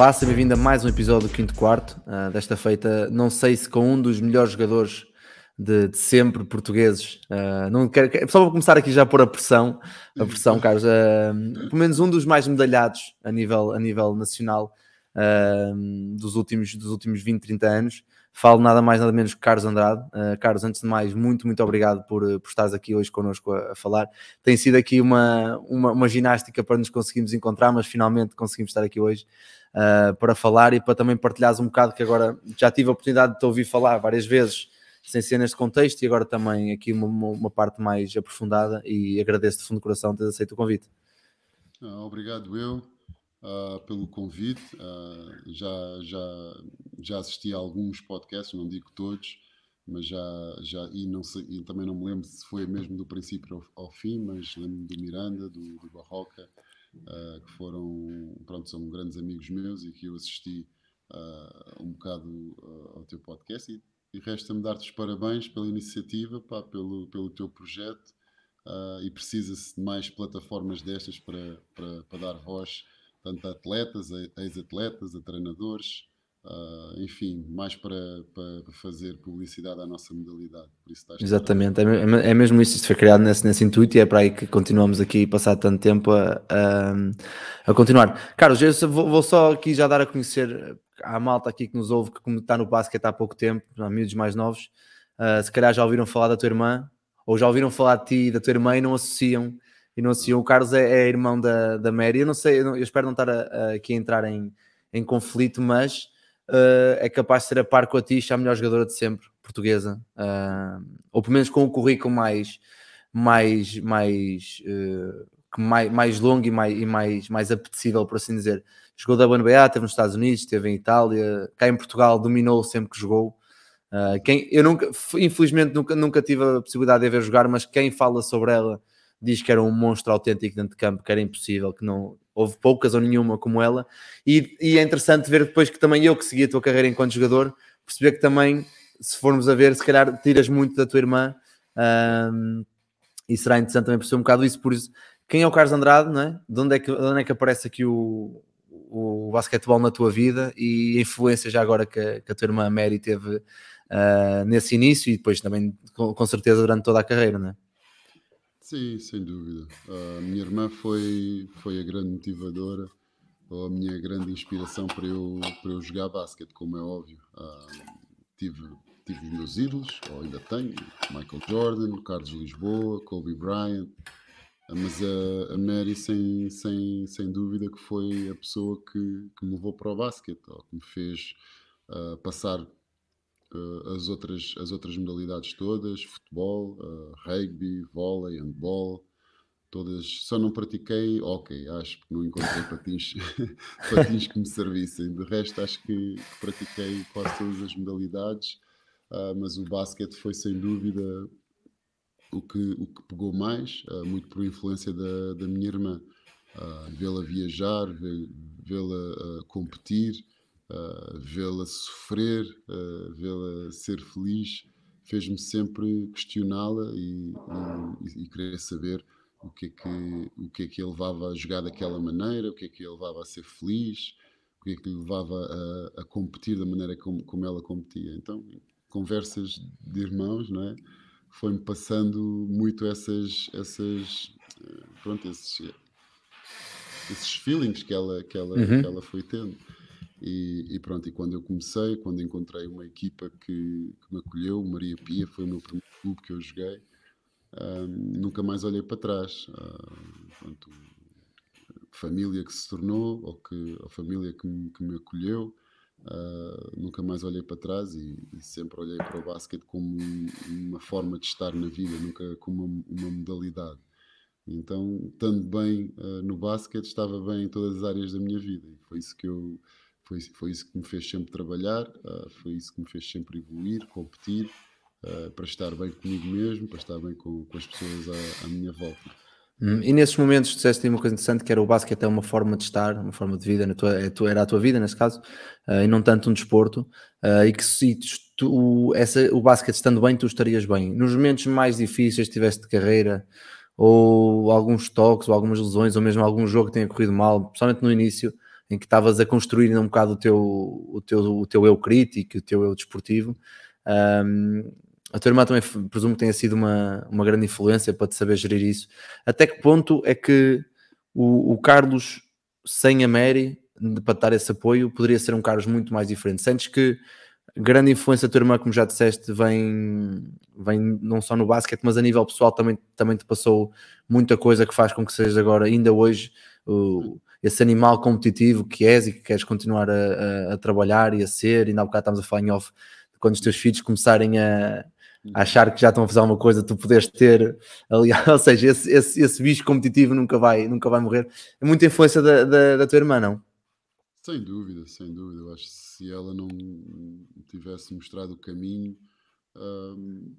Olá, seja bem-vindo a mais um episódio do Quinto Quarto. Uh, desta feita, não sei se com um dos melhores jogadores de, de sempre portugueses. Uh, não quero, só vou começar aqui já por a pressão, a pressão, Carlos. Uh, pelo menos um dos mais medalhados a nível, a nível nacional dos, últimos, dos últimos 20, 30 anos. Falo nada mais, nada menos que Carlos Andrade. Carlos, antes de mais, muito, muito obrigado por, por estares aqui hoje connosco a, a falar. Tem sido aqui uma, uma, uma ginástica para nos conseguirmos encontrar, mas finalmente conseguimos estar aqui hoje uh, para falar e para também partilhares um bocado que agora já tive a oportunidade de te ouvir falar várias vezes sem ser neste contexto e agora também aqui uma, uma parte mais aprofundada e agradeço de fundo do coração teres aceito o convite. Ah, obrigado eu uh, pelo convite. Uh, já, já, já assisti a alguns podcasts, não digo todos, mas já, já e, não sei, e também não me lembro se foi mesmo do princípio ao, ao fim, mas lembro-me do Miranda, do, do Barroca, uh, que foram, pronto, são grandes amigos meus e que eu assisti uh, um bocado uh, ao teu podcast. E, e resta-me dar-te os parabéns pela iniciativa, pá, pelo, pelo teu projeto e precisa-se de mais plataformas destas para, para, para dar voz tanto a atletas, a ex-atletas, a treinadores, Uh, enfim, mais para, para fazer publicidade à nossa modalidade. Exatamente, é, é, mesmo isso, isto foi criado nesse, nesse intuito e é para aí que continuamos aqui, passar tanto tempo a, a, a continuar. Carlos, eu vou, vou, só aqui já dar a conhecer à malta aqui que nos ouve, que como está no basquete há pouco tempo, há mais novos, uh, se calhar já ouviram falar da tua irmã, ou já ouviram falar de ti e da tua irmã e não associam, e não associam. O Carlos é, é irmão da, da Mary, eu não sei, eu, não, eu espero não estar a, aqui a entrar em, em conflito, mas uh, é capaz de ser a par com a Tisha, a melhor jogadora de sempre, portuguesa, uh, ou pelo menos com o currículo mais, mais, mais, uh, mais, mais longo e mais, e mais, mais apetecível, por assim dizer. Jogou da WNBA, esteve nos Estados Unidos, esteve em Itália, cá em Portugal dominou sempre que jogou. Uh, quem, eu nunca, infelizmente nunca, nunca tive a possibilidade de a ver jogar, mas quem fala sobre ela diz que era um monstro autêntico dentro de campo, que era impossível, que não houve poucas ou nenhuma como ela. E, e é interessante ver depois que também eu que segui a tua carreira enquanto jogador, perceber que também, se formos a ver, se calhar tiras muito da tua irmã. Um, e será interessante também perceber um bocado isso. Por isso, quem é o Carlos Andrade, não é? De onde é que, onde é que aparece aqui o, o basquetebol na tua vida e a influência já agora que, que a tua irmã Mary teve uh, nesse início e depois também com, com certeza durante toda a carreira, não é? Sim, sem dúvida. A minha irmã foi, foi a grande motivadora, ou a minha grande inspiração para eu, para eu jogar basquete, como é óbvio. Uh, tive, tive os meus ídolos, ou ainda tenho, Michael Jordan, Carlos Lisboa, Kobe Bryant, uh, mas a, a Mary, sem, sem, sem dúvida, que foi a pessoa que, que me levou para o basquete, ou que me fez passar uh, as, outras, as outras modalidades todas, futebol, uh, rugby, vôlei, handball, todas, só não pratiquei ok, acho que não encontrei patins, patins que me servissem, de resto acho que pratiquei quase todas as modalidades, uh, mas o basquete foi sem dúvida o que, o que pegou mais, muito por influência da, da minha irmã, vê-la viajar, vê-la competir, uh, vê-la sofrer, uh, vê-la ser feliz, fez-me sempre questioná-la e, e, e, querer saber o que, é que, o que é que a levava a jogar daquela maneira, o que é que a levava a ser feliz, o que é que lhe levava a, a competir da maneira como, como ela competia. Então, conversas de irmãos, não é? Foi-me passando muito essas, essas eh, pronto, esses, esses feelings que ela, que ela, uhum. que ela foi tendo. E, e, pronto, e quando eu comecei, quando encontrei uma equipa que, que me acolheu, Maria Pia, foi o meu primeiro clube que eu joguei, nunca mais olhei para trás. Uh, pronto, família que se tornou, ou que, a família que me, que me acolheu, uh, nunca mais olhei para trás e, e, sempre olhei para o basquete como uma forma de estar na vida, nunca como uma, uma modalidade. Então, estando bem uh, no basquete, estava bem em todas as áreas da minha vida. E foi isso que eu foi, foi isso que me fez sempre trabalhar, uh, foi isso que me fez sempre evoluir, competir, uh, para estar bem comigo mesmo, para estar bem com, com as pessoas à, à minha volta. Hum, e nesses momentos disseste uma coisa interessante que era o basquete é uma forma de estar, uma forma de vida, na tua, é era a tua vida nesse caso, uh, e não tanto um desporto, uh, e que se tu, essa, o basquete estando bem, tu estarias bem. Nos momentos mais difíceis tiveste de carreira, ou alguns toques, ou algumas lesões, ou mesmo algum jogo que tenha corrido mal, principalmente no início, em que estavas a construir um bocado o teu, o teu, o teu eu crítico, o teu eu desportivo, um, a tua irmã também presumo que tenha sido uma, uma grande influência para te saber gerir isso. Até que ponto é que o, o Carlos sem a Mary para dar esse apoio poderia ser um Carlos muito mais diferente? Sentes que grande influência da tua irmã, como já disseste, vem, vem não só no basquete, mas a nível pessoal também, também te passou muita coisa que faz com que sejas agora, ainda hoje, o, esse animal competitivo que és e que queres continuar a, a, a trabalhar e a ser. E ainda há bocado estamos a falar em off, quando os teus filhos começarem a, achar que já estão a fazer alguma coisa, tu podes ter ali, ou seja, esse, esse, esse bicho competitivo nunca vai, nunca vai morrer. É muita influência da, da, da tua irmã, não? Sem dúvida, sem dúvida. Eu acho que se ela não tivesse mostrado o caminho, hum,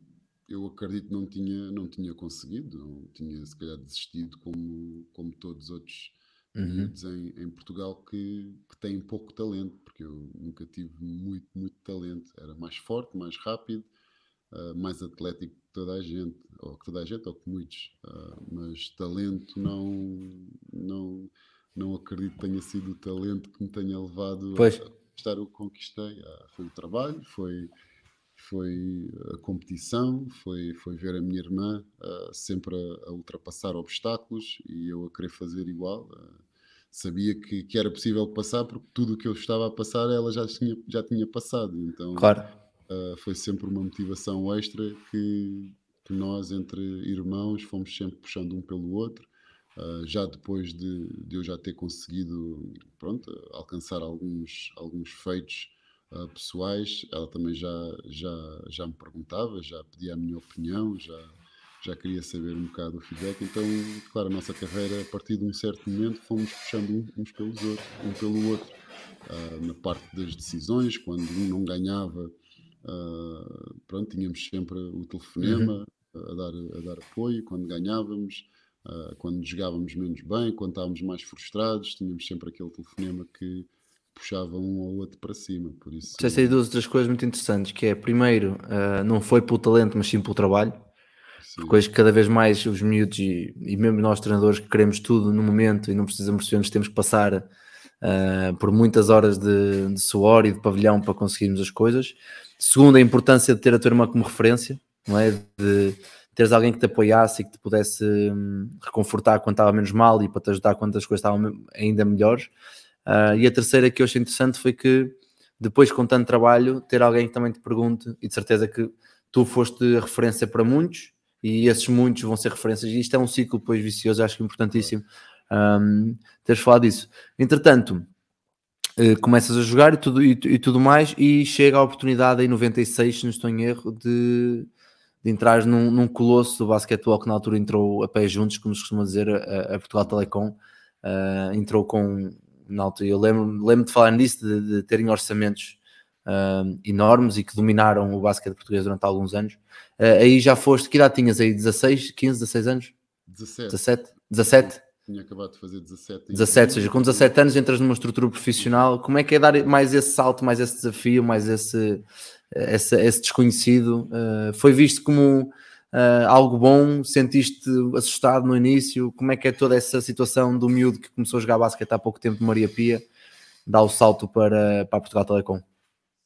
eu acredito que não tinha, não tinha conseguido, não tinha se calhar desistido como, como todos os outros uhum. em, em, Portugal que, que têm pouco talento, porque eu nunca tive muito, muito talento. Era mais forte, mais rápido, uh, mais atlético que toda a gente, ou que toda a gente, ou que muitos, uh, mas talento não, não, não acredito que tenha sido o talento que me tenha levado pois. a conquistar o que conquistei. Uh, foi o trabalho, foi, foi a competição, foi, foi ver a minha irmã sempre a, a, ultrapassar obstáculos e eu a querer fazer igual sabia que, que, era possível passar porque tudo o que eu estava a passar ela já tinha, já tinha passado. Então, claro uh, foi sempre uma motivação extra que, que, nós, entre irmãos, fomos sempre puxando um pelo outro. Uh, já depois de, de, eu já ter conseguido pronto, alcançar alguns, alguns feitos uh, pessoais, ela também já, já, já me perguntava, já pedia a minha opinião, já, já queria saber um bocado o feedback. Então, claro, a nossa carreira, a partir de um certo momento, fomos puxando uns pelos outros, um pelo outro. Uh, na parte das decisões, quando um não ganhava Uh, pronto, tínhamos sempre o telefonema uhum. a, dar, a dar apoio quando ganhávamos, uh, quando jogávamos menos bem, quando estávamos mais frustrados, tínhamos sempre aquele telefonema que puxava um ou outro para cima. Por isso, Já sei duas outras coisas muito interessantes, que é, primeiro, uh, não foi pelo talento, mas sim pelo trabalho. Coisa que cada vez mais os miúdos e, e mesmo nós treinadores que queremos tudo no momento e não precisamos temos que passar uh, por muitas horas de, de suor e de pavilhão para conseguirmos as coisas. Segundo, a importância de ter a tua irmã como referência, não é? De teres alguém que te apoiasse e que te pudesse hum, reconfortar quando estava menos mal e para te ajudar quando as coisas estavam ainda melhores. Uh, e a terceira que eu achei interessante foi que depois com tanto trabalho, ter alguém que também te pergunte, e de certeza que tu foste referência para muitos, e esses muitos vão ser referências, e isto é um ciclo depois vicioso, acho que importantíssimo um, teres falado disso. Entretanto, uh, começas a jogar e tudo, e, e, tudo mais, e chega a oportunidade em 96, se não estou em erro, de, de entrar num, num colosso do basquetebol que na altura entrou a pé juntos, como se costuma dizer, a, a Portugal Telecom. Uh, entrou com, na altura, eu lembro, lembro de falar nisso, de, de terem orçamentos uh, enormes e que dominaram o basquete português durante alguns anos. Uh, aí já foste, que idade tinhas aí? 16, 15, 16 anos? 17. 17? 17? tinha acabado de fazer 17. 17, ou seja, com 17 anos entras numa estrutura profissional, como é que é dar mais esse salto, mais esse desafio, mais esse, esse, esse desconhecido? Uh, foi visto como uh, algo bom? Sentiste assustado no início? Como é que é toda essa situação do miúdo que começou a jogar basquete há pouco tempo de Maria Pia, dá o salto para, para Portugal Telecom?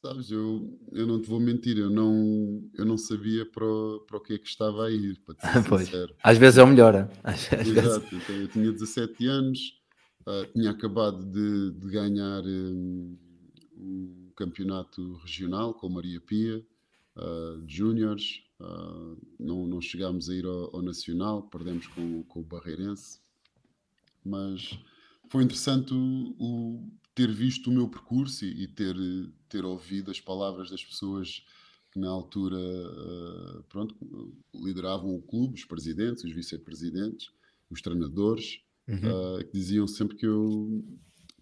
Sabes, eu, eu não te vou mentir, eu não, eu não sabia para, o, para o que é que estava a ir, para te pois. Às vezes é o melhor. Às, às Exato, vezes... então eu tinha 17 anos, uh, tinha acabado de, de ganhar um, um, campeonato regional com Maria Pia, uh, júniores, uh, não, não chegámos a ir ao, ao Nacional, perdemos com, com o Barreirense, mas foi interessante o, o ter visto o meu percurso e, e ter, ter ouvido as palavras das pessoas que na altura uh, pronto, lideravam o clube, os presidentes, os vice-presidentes, os treinadores, uhum. uh, que diziam sempre que eu,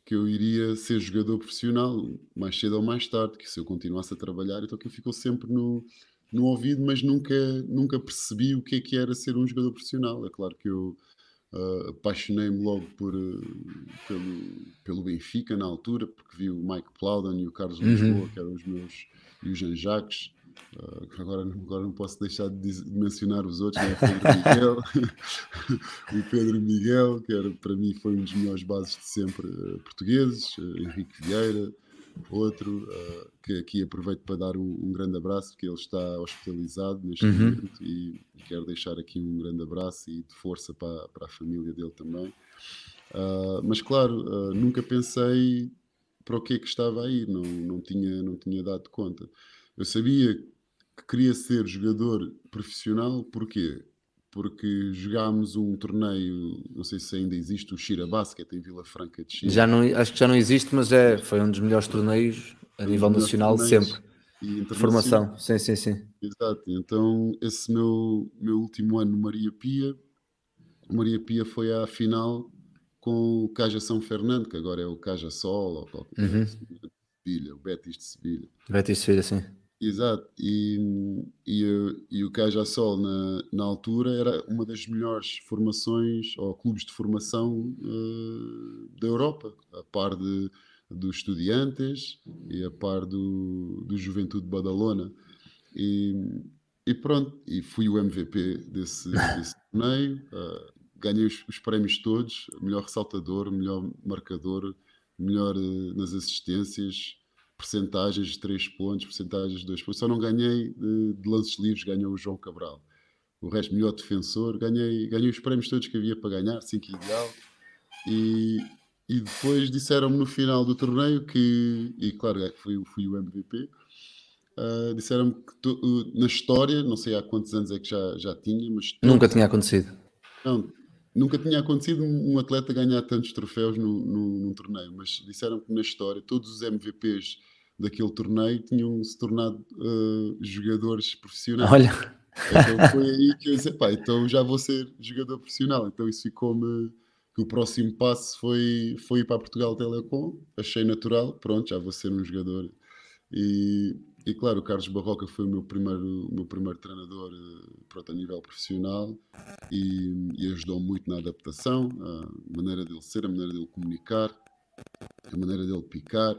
que eu iria ser jogador profissional mais cedo ou mais tarde, que se eu continuasse a trabalhar, então que ficou sempre no, no ouvido, mas nunca, nunca percebi o que é que era ser um jogador profissional. É claro que eu uh, apaixonei-me logo por, uh, pelo, pelo Benfica na altura, porque vi o Mike Plowden e o Carlos Uhum. Lisboa, que eram os meus, e o Jean Jacques. Uh, agora, agora não posso deixar de, dizer- de mencionar os outros, né? o Pedro Miguel, o Pedro Miguel, que era, para mim foi um dos melhores bases de sempre uh, portugueses, uh, Henrique Vieira, outro, que aqui aproveito para dar um, um grande abraço, porque ele está hospitalizado neste Uhum. momento e, e quero deixar aqui um grande abraço e de força para, para a família dele também. Mas claro, nunca pensei para o que é que estava aí, não, não, tinha, não tinha dado conta. Eu sabia que queria ser jogador profissional, porquê? Porque jogámos um torneio, não sei se ainda existe, o Shira Basket em Vila Franca de Xira. Já não, acho que já não existe, mas é, foi um dos melhores torneios a nível melhores nacional de sempre. De formação, sim, sim, sim. Exato, então esse meu, meu último ano no Maria Pia, o Maria Pia foi à final com o Caja São Fernando, que agora é o Caja Sol, ou qualquer coisa Uhum. assim, de Sevilha, o Betis de Sevilha. Betis Sevilha, sim. Exato, e, e, e o Caja Sol na, na altura era uma das melhores formações ou clubes de formação eh, da Europa, a par de, dos Estudiantes e a par do, do Juventude de Badalona. E, e pronto, e fui o MVP desse, desse torneio, eh, ganhei os, os prémios todos, melhor ressaltador, melhor marcador, melhor eh, nas assistências, percentagens de 3 pontos, percentagens de 2 pontos. Só não ganhei de, de lances livres, ganhou o João Cabral. O resto, melhor defensor, ganhei, ganhei os prémios todos que havia para ganhar, 5 ideal. E, e depois disseram-me no final do torneio que, e claro, é fui, fui o MVP, ah, disseram-me que to- uh, na história, não sei há quantos anos é que já, já tinha, mas Nunca tinha acontecido. não, nunca tinha acontecido um atleta ganhar tantos troféus no, no, num torneio, mas disseram que na história todos os MVPs daquele torneio tinham se tornado uh, jogadores profissionais. Olha, Então foi aí que eu disse, pá, então já vou ser jogador profissional. Então isso ficou-me que o próximo passo foi, foi ir para Portugal Telecom, achei natural, pronto, já vou ser um jogador. E, e claro, o Carlos Barroca foi o meu primeiro, o meu primeiro treinador eh, pronto, a nível profissional e, e ajudou muito na adaptação, a maneira dele ser, a maneira dele comunicar, a maneira dele picar.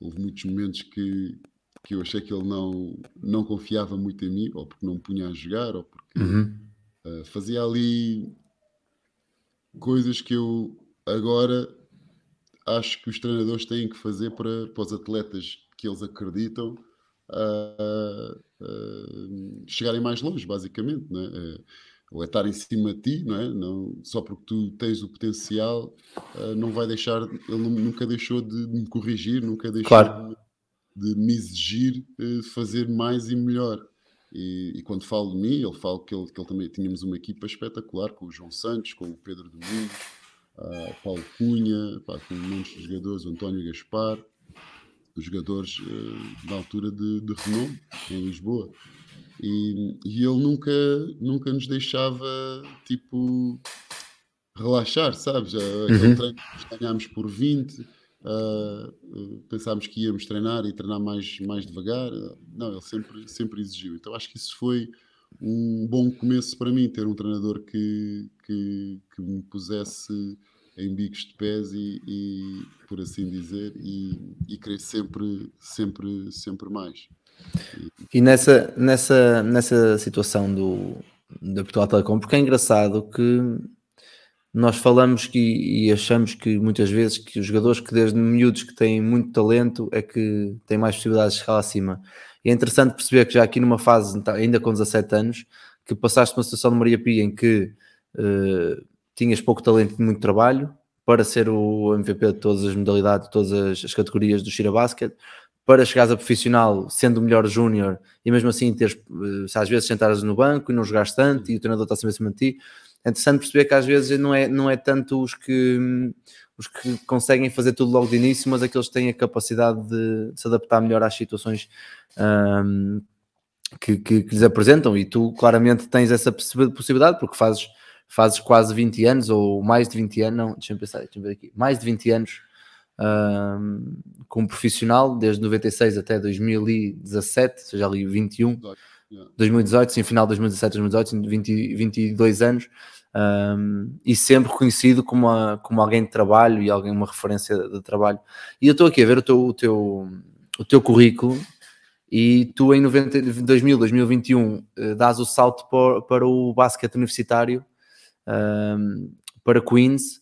Houve muitos momentos que, que eu achei que ele não, não confiava muito em mim, ou porque não me punha a jogar, ou porque Uhum. Uh, fazia ali coisas que eu agora acho que os treinadores têm que fazer para, para os atletas que eles acreditam uh, uh, chegarem mais longe, basicamente. Não é? Uh, ou é estar em cima de ti, não é? Não, só porque tu tens o potencial, uh, não vai deixar, ele nu- nunca deixou de me corrigir, nunca deixou Claro. de, de me exigir uh, fazer mais e melhor. E, e quando falo de mim, ele fala que ele, que ele também tínhamos uma equipa espetacular com o João Santos, com o Pedro Domingos, ah, Paulo Cunha, pá, com muitos jogadores, o António Gaspar, os jogadores eh, da altura de, de renome em Lisboa. E, e ele nunca, nunca nos deixava tipo relaxar, sabes? Aquele Uhum. treino que ganhámos por 20, ah, ah, pensámos que íamos treinar e treinar mais, mais devagar. Não, ele sempre, sempre exigiu. Então acho que isso foi um bom começo para mim, ter um treinador que, que, que me pusesse em bicos de pés e, e, por assim dizer, e, e querer sempre, sempre, sempre mais. E nessa, nessa, nessa situação do, da Portugal Telecom, porque é engraçado que nós falamos que, e achamos que muitas vezes que os jogadores que desde miúdos que têm muito talento é que têm mais possibilidades de chegar lá acima. E é interessante perceber que já aqui numa fase, ainda com 17 anos, que passaste uma situação de Maria Pia em que eh, tinhas pouco talento e muito trabalho para ser o MVP de todas as modalidades, de todas as, as categorias do Shira Basket, para chegares a profissional sendo o melhor júnior e mesmo assim teres, eh, às vezes sentares no banco e não jogares tanto e o treinador está sempre acima de ti, é interessante perceber que às vezes não é, não é tanto os que, os que conseguem fazer tudo logo de início, mas aqueles que têm a capacidade de, de se adaptar melhor às situações ahm, que, que- que lhes apresentam. E tu claramente tens essa possi- possibilidade porque fazes, fazes quase 20 anos ou mais de 20 anos, não, deixa-me pensar, deixa-me ver aqui, mais de 20 anos um, como profissional, desde 96 até 2017, ou seja, ali 21, Yeah. 2018, sim, final de 2017, 2018, 20, 22 anos, um, e sempre reconhecido como, a- como alguém de trabalho e alguém, uma referência de trabalho. E eu estou aqui a ver o teu, o teu, o teu currículo e tu em 90, 2000, 2021 eh, dás o salto para, para o basquete universitário, um, para Queens,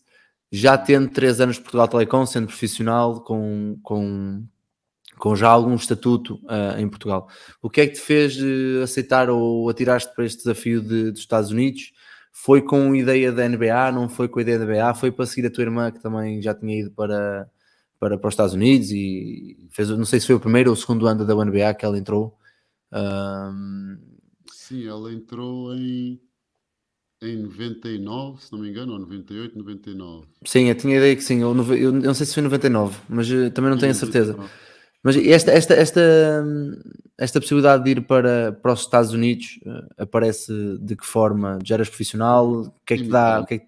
já tendo 3 anos de Portugal Telecom, sendo profissional, com, com, com já algum estatuto ah, em Portugal. O que é que te fez eh, aceitar ou atirar-te para este desafio de- dos Estados Unidos? Foi com ideia da NBA, não foi com a ideia da NBA, foi para seguir a tua irmã que também já tinha ido para, para, para os Estados Unidos e fez, não sei se foi o primeiro ou o segundo ano da NBA que ela entrou. Ahm, Sim, ela entrou em, em 99, se não me engano, ou 98, 99. sim, eu tinha ideia que sim, eu, eu não sei se foi 99, mas eh, também não tenho a certeza. 99. Mas esta, esta, esta, esta possibilidade de ir para, para os Estados Unidos eh, aparece de que forma? Já eras profissional? O que é que dá? O que é que...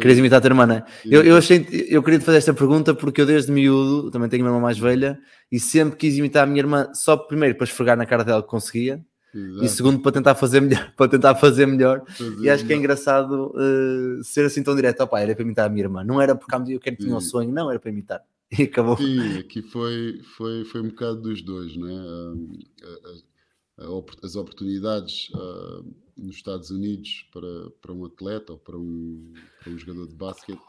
Querias imitar a tua irmã, não é? Eu, eu, achei, eu queria te fazer esta pergunta porque eu desde miúdo, também tenho uma irmã mais velha, e sempre quis imitar a minha irmã, só primeiro para esfregar na cara dela que conseguia, e Exato. segundo para tentar fazer melhor. Para tentar fazer melhor. Fazer E acho que é engraçado eh, ser assim tão direto. Opá, era para imitar a minha irmã. Não era porque eu quero tinha um sonho, não, era para imitar. E acabou. Sim, aqui foi, foi, foi um bocado dos dois, né? A- a- a opor- as oportunidades ah, nos Estados Unidos para, para um atleta ou para um, para um jogador de basquete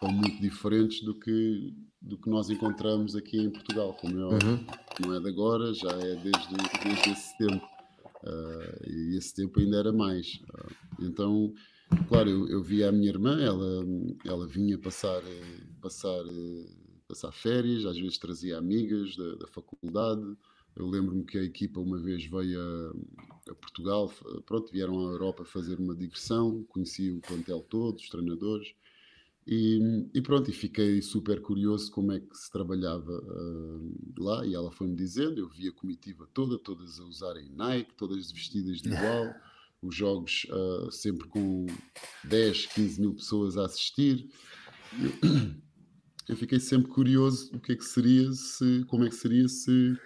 são muito diferentes do que, do que nós encontramos aqui em Portugal, como é. Uhum. Não é de agora, já é desde, desde esse tempo. Ah, e esse tempo ainda era mais. Ah, então, claro, eu, eu via a minha irmã, ela, ela vinha passar, eh, passar, eh, passar férias, às vezes trazia amigas da, da faculdade. Eu lembro-me que a equipa uma vez veio a, a Portugal, pronto, vieram à Europa fazer uma digressão, conheci o plantel todo, os treinadores. E, e pronto, e fiquei super curioso como é que se trabalhava ah, lá. E ela foi-me dizendo: eu vi a comitiva toda, todas a usarem Nike, todas vestidas de igual, os jogos ah, sempre com 10, 15 mil pessoas a assistir. Eu, eu fiquei sempre curioso o que é que seria se, como é que seria se,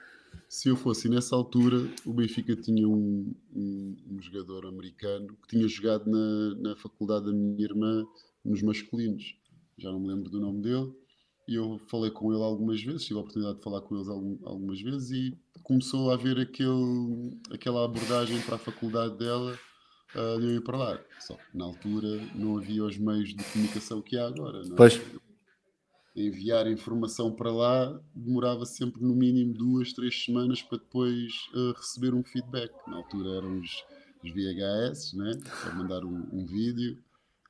se eu fosse. E nessa altura o Benfica tinha um, um, um jogador americano que tinha jogado na, na faculdade da minha irmã nos masculinos. Já não me lembro do nome dele. E eu falei com ele algumas vezes, tive a oportunidade de falar com eles algum- algumas vezes e começou a haver aquele, aquela abordagem para a faculdade dela ah, de eu ir para lá. Só que na altura não havia os meios de comunicação que há agora. não é? Pois. Enviar informação para lá demorava sempre no mínimo duas, três semanas para depois ah, receber um feedback. Na altura eram os, os VHS, né? para mandar um, um vídeo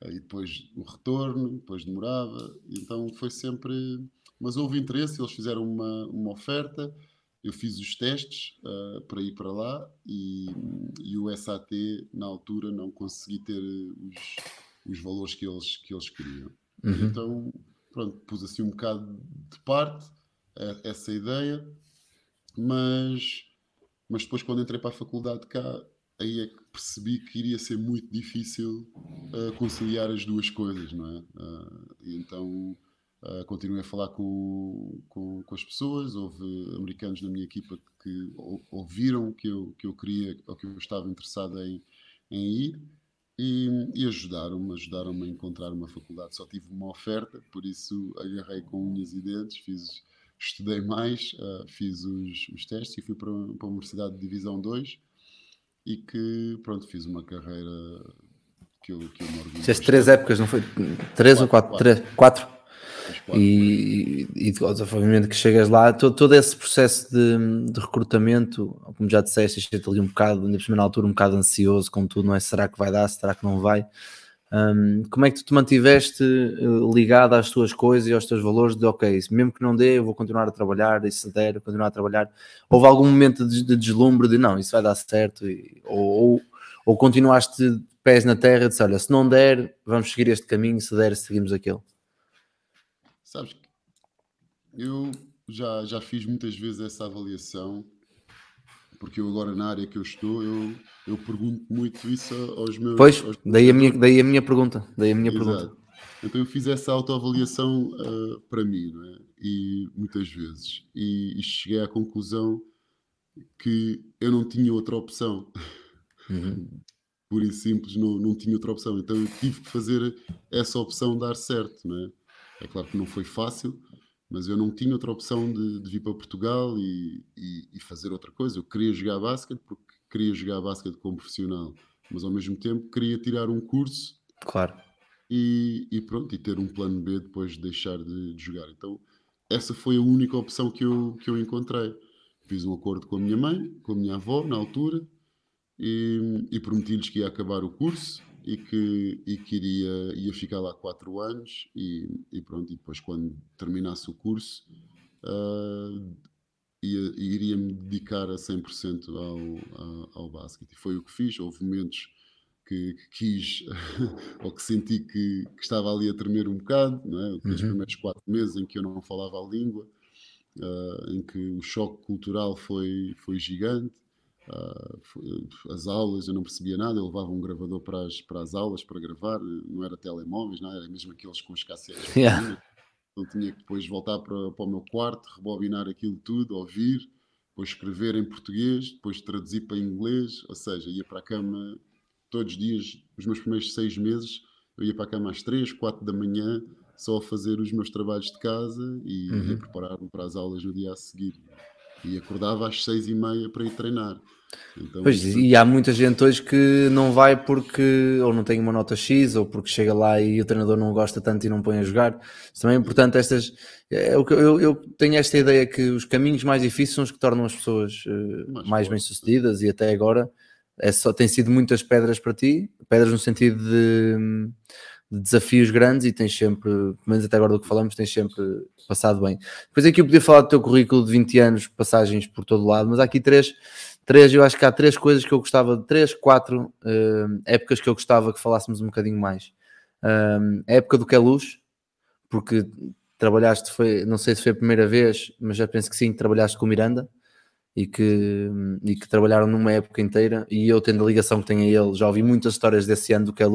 e depois o retorno, depois demorava, então foi sempre. Mas houve interesse, eles fizeram uma, uma oferta, eu fiz os testes ah, para ir para lá e, e o SAT na altura não consegui ter os, os valores que eles, que eles queriam. Uhum. Então, pronto, pus assim um bocado de parte eh, essa ideia, mas, mas depois quando entrei para a faculdade cá, aí é que percebi que iria ser muito difícil uh, conciliar as duas coisas, não é? Uh, então uh, continuei a falar com, com, com as pessoas, houve americanos na minha equipa que ou- ouviram que eu, que eu queria, ou que eu estava interessado em, em ir, e, e ajudaram-me, ajudaram-me a encontrar uma faculdade. Só tive uma oferta, por isso agarrei com unhas e dentes, fiz, estudei mais, ah, fiz os, os testes e fui para, para a Universidade de Divisão 2 e que, pronto, fiz uma carreira que eu, que eu me orgulho. Fizeste três épocas, não foi? Três ou quatro? Quatro, Três, quatro. Quatro. E, e, e obviamente que chegas lá, todo, todo esse processo de, de recrutamento, como já disseste, achei-te ali um bocado, na altura, um bocado ansioso com tudo, não é? Será que vai dar, será que não vai? Hum, como é que tu te mantiveste eh, ligado às tuas coisas e aos teus valores de ok, mesmo que não dê, eu vou continuar a trabalhar, e se der, continuar a trabalhar. Houve algum momento de, de deslumbre de não, isso vai dar certo, e- ou, ou, ou continuaste pés na terra e disse, olha, se não der, vamos seguir este caminho, se der, seguimos aquele. Sabes eu já, já fiz muitas vezes essa avaliação, porque eu agora na área que eu estou, eu, eu pergunto muito isso aos meus. Pois, aos daí a minha, daí a minha pergunta, daí a minha pergunta. Exato. Então eu fiz essa autoavaliação uh, para mim, não é? E muitas vezes. E, e, cheguei à conclusão que eu não tinha outra opção. Uhum. Pura e simples, não, não tinha outra opção. Então eu tive que fazer essa opção dar certo, não é? É claro que não foi fácil, mas eu não tinha outra opção de, de vir para Portugal e, e, e, fazer outra coisa. Eu queria jogar basquete porque queria jogar basquete como profissional, mas ao mesmo tempo queria tirar um curso. Claro. E, e pronto, e ter um plano B depois de deixar de, de, jogar. Então, essa foi a única opção que eu, que eu encontrei. Fiz um acordo com a minha mãe, com a minha avó, na altura, e, e prometi-lhes que ia acabar o curso e que, e que iria, ia ficar lá quatro anos e, e pronto, e depois quando terminasse o curso uh, ia, iria me dedicar a 100% ao, ao, ao basquete. E foi o que fiz. Houve momentos que, que quis ou que senti que, que, estava ali a tremer um bocado, não é? Uhum. primeiros quatro meses em que eu não falava a língua, uh, em que o choque cultural foi, foi gigante. Uh, as aulas eu não percebia nada, eu levava um gravador para as, para as aulas para gravar, não era telemóveis, não era mesmo aqueles com os cassetes. Yeah. Então tinha que depois voltar para, para o meu quarto, rebobinar aquilo tudo, ouvir, depois escrever em português, depois traduzir para inglês, ou seja, ia para a cama todos os dias, os meus primeiros seis meses, eu ia para a cama às três, quatro da manhã, só a fazer os meus trabalhos de casa e uhum. preparar-me para as aulas no dia a seguir. E acordava às seis e meia para ir treinar. Então, pois, isso... e há muita gente hoje que não vai porque ou não tem uma nota X ou porque chega lá e o treinador não gosta tanto e não põe a jogar. Isso também é importante. Estas, é, eu, eu, eu tenho esta ideia que os caminhos mais difíceis são os que tornam as pessoas uh, mais bem-sucedidas e até agora é só, tem sido muitas pedras para ti, pedras no sentido de, de desafios grandes e tens sempre, pelo menos até agora do que falamos, tens sempre passado bem. Depois aqui eu podia falar do teu currículo de 20 anos, passagens por todo lado, mas há aqui três três, eu acho que há três coisas que eu gostava, três, quatro uh, épocas que eu gostava que falássemos um bocadinho mais. Uh, a época do que é porque trabalhaste, foi, não sei se foi a primeira vez, mas já penso que sim, trabalhaste com o Miranda e que, e que trabalharam numa época inteira. E eu, tendo a ligação que tenho a ele, já ouvi muitas histórias desse ano do que é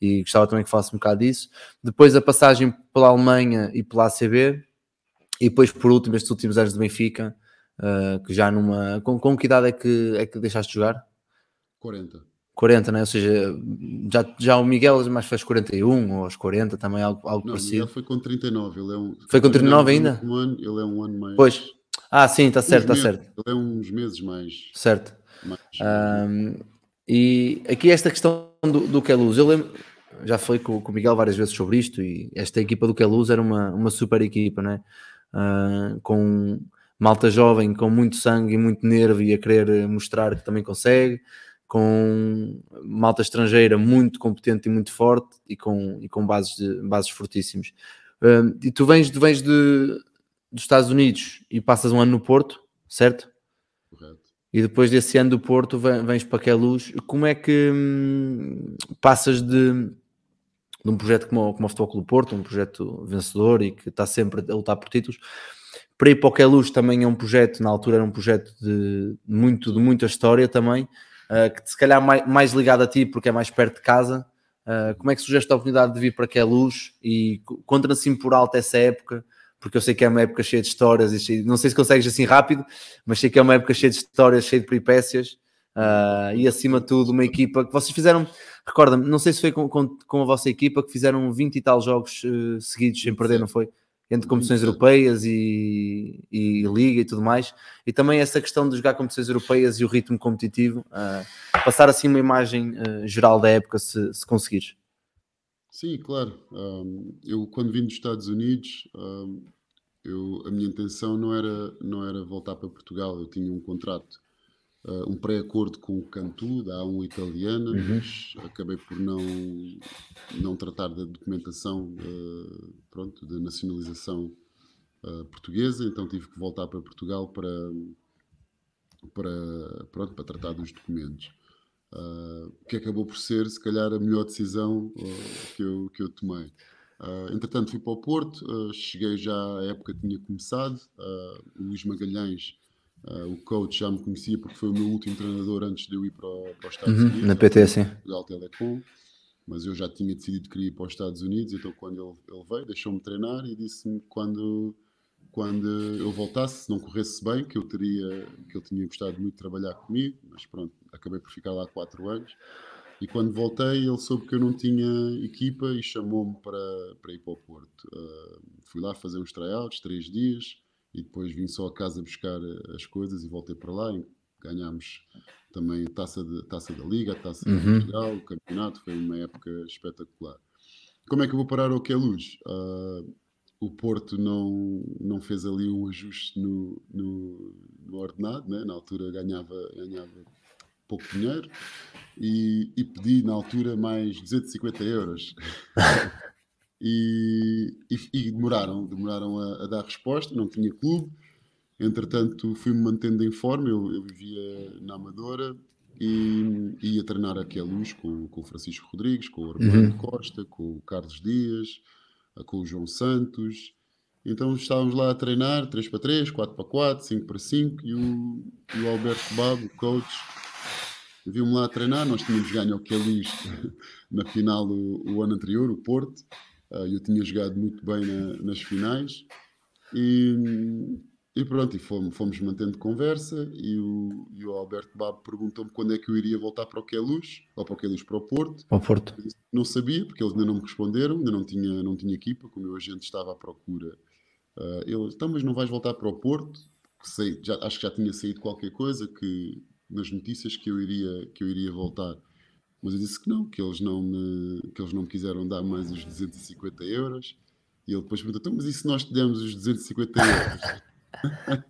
e gostava também que falasse um bocado disso. Depois a passagem pela Alemanha e pela ACB, e depois por último, estes últimos anos de Benfica uh, que já numa. Com, com que idade é que, é que deixaste de jogar? 40. 40, né? Ou seja, já, já o Miguel mais faz 41 ou aos 40 também, algo, algo não, parecido. Miguel foi com 39, ele é um. Foi com 39 ainda? Um ano, ele é um ano mais. Pois. Ah, sim, está certo, está certo. Ele é uns meses mais. Certo. Mais, um, e aqui esta questão do, do que é luz, eu lembro, já falei com, com o Miguel várias vezes sobre isto e esta equipa do que é luz era uma, uma super equipa, né? Uh, com malta jovem com muito sangue e muito nervo e a querer mostrar que também consegue, com malta estrangeira muito competente e muito forte e com, e com bases, de, bases fortíssimas. Uh, e tu vens, tu vens de, dos Estados Unidos e passas um ano no Porto, certo? Correto. E depois desse ano do Porto vens para Queluz. Como é que hum, passas de, de um projeto como, como o Futebol Clube Porto, um projeto vencedor e que está sempre a lutar por títulos, para ir para o Queluz também é um projeto, na altura era um projeto de, muito, de muita história também, uh, que se calhar mais, mais ligado a ti porque é mais perto de casa. Uh, como é que surgiu a oportunidade de vir para Queluz e conta assim por alto essa época? Porque eu sei que é uma época cheia de histórias, e não sei se consegues assim rápido, mas sei que é uma época cheia de histórias, cheia de peripécias. Uh, e acima de tudo uma equipa que vocês fizeram, recorda-me, não sei se foi com, com, com, a vossa equipa que fizeram 20 e tal jogos uh, seguidos sem perder, não foi? Entre competições europeias e, e, liga e tudo mais, e também essa questão de jogar competições europeias e o ritmo competitivo, uh, passar assim uma imagem uh, geral da época se, se conseguires. Sim, claro. Um, eu quando vim dos Estados Unidos, um, eu, a minha intenção não era, não era voltar para Portugal, eu tinha um contrato uh, um pré-acordo com o Cantu, da A1 italiana, uhum. mas acabei por não, não tratar da documentação uh, pronto, da nacionalização uh, portuguesa, então tive que voltar para Portugal para, para, pronto, para tratar dos documentos. Uh, que acabou por ser, se calhar, a melhor decisão uh, que, eu, que eu tomei. Uh, entretanto, fui para o Porto, cheguei já, a época tinha começado, o Luís Magalhães Uh, o coach já me conhecia porque foi o meu último treinador antes de eu ir para, para os Estados uhum, Unidos. Na PT, sim. Portugal Telecom. mas eu já tinha decidido que queria ir para os Estados Unidos, então quando ele, ele veio, deixou-me treinar e disse-me quando, quando eu voltasse, se não corresse bem, que eu teria, que ele tinha gostado muito de trabalhar comigo, mas pronto, acabei por ficar lá quatro anos. E quando voltei, ele soube que eu não tinha equipa e chamou-me para, para ir para o Porto. Uh, fui lá fazer uns tryouts, três dias, e depois vim só a casa buscar as coisas e voltei para lá. Ganhámos também a taça, de, taça da Liga, a taça Uhum. de Portugal, o campeonato. Foi uma época espetacular. Como é que eu vou parar ao que é luz? Ah, o Porto não, não fez ali um ajuste no, no, no ordenado, né? na altura ganhava, ganhava pouco dinheiro e, e pedi na altura mais 250 euros. e, e, e demoraram, demoraram a, a dar resposta, não tinha clube. Entretanto, fui-me mantendo em forma. Eu, eu vivia na Amadora e e ia treinar aqui a luz com, com o Francisco Rodrigues, com o Armando Costa, com o Carlos Dias, com o João Santos. Então estávamos lá a treinar 3 para 3, 4 para 4, 5 para 5 e o, e o Alberto Babo, o coach, viu-me lá a treinar. Nós tínhamos ganho ao que luz na final o, o ano anterior, o Porto. Ah, eu tinha jogado muito bem na- nas finais e, e pronto, e fomos, fomos mantendo conversa e o, e o Alberto Babo perguntou-me quando é que eu iria voltar para o que luz, ou para o que luz para o Porto. Porto. Eu disse que Não sabia, porque eles ainda não me responderam, ainda não tinha, não tinha equipa, como o meu agente estava à procura. Ah, ele, então, mas não vais voltar para o Porto? Sei- já, acho que já tinha saído qualquer coisa que, nas notícias que eu iria, que eu iria voltar. Mas eu disse que não, que eles não me, que eles não me quiseram dar mais os 250 euros. E ele depois perguntou, então, mas e se nós te demos os 250 euros?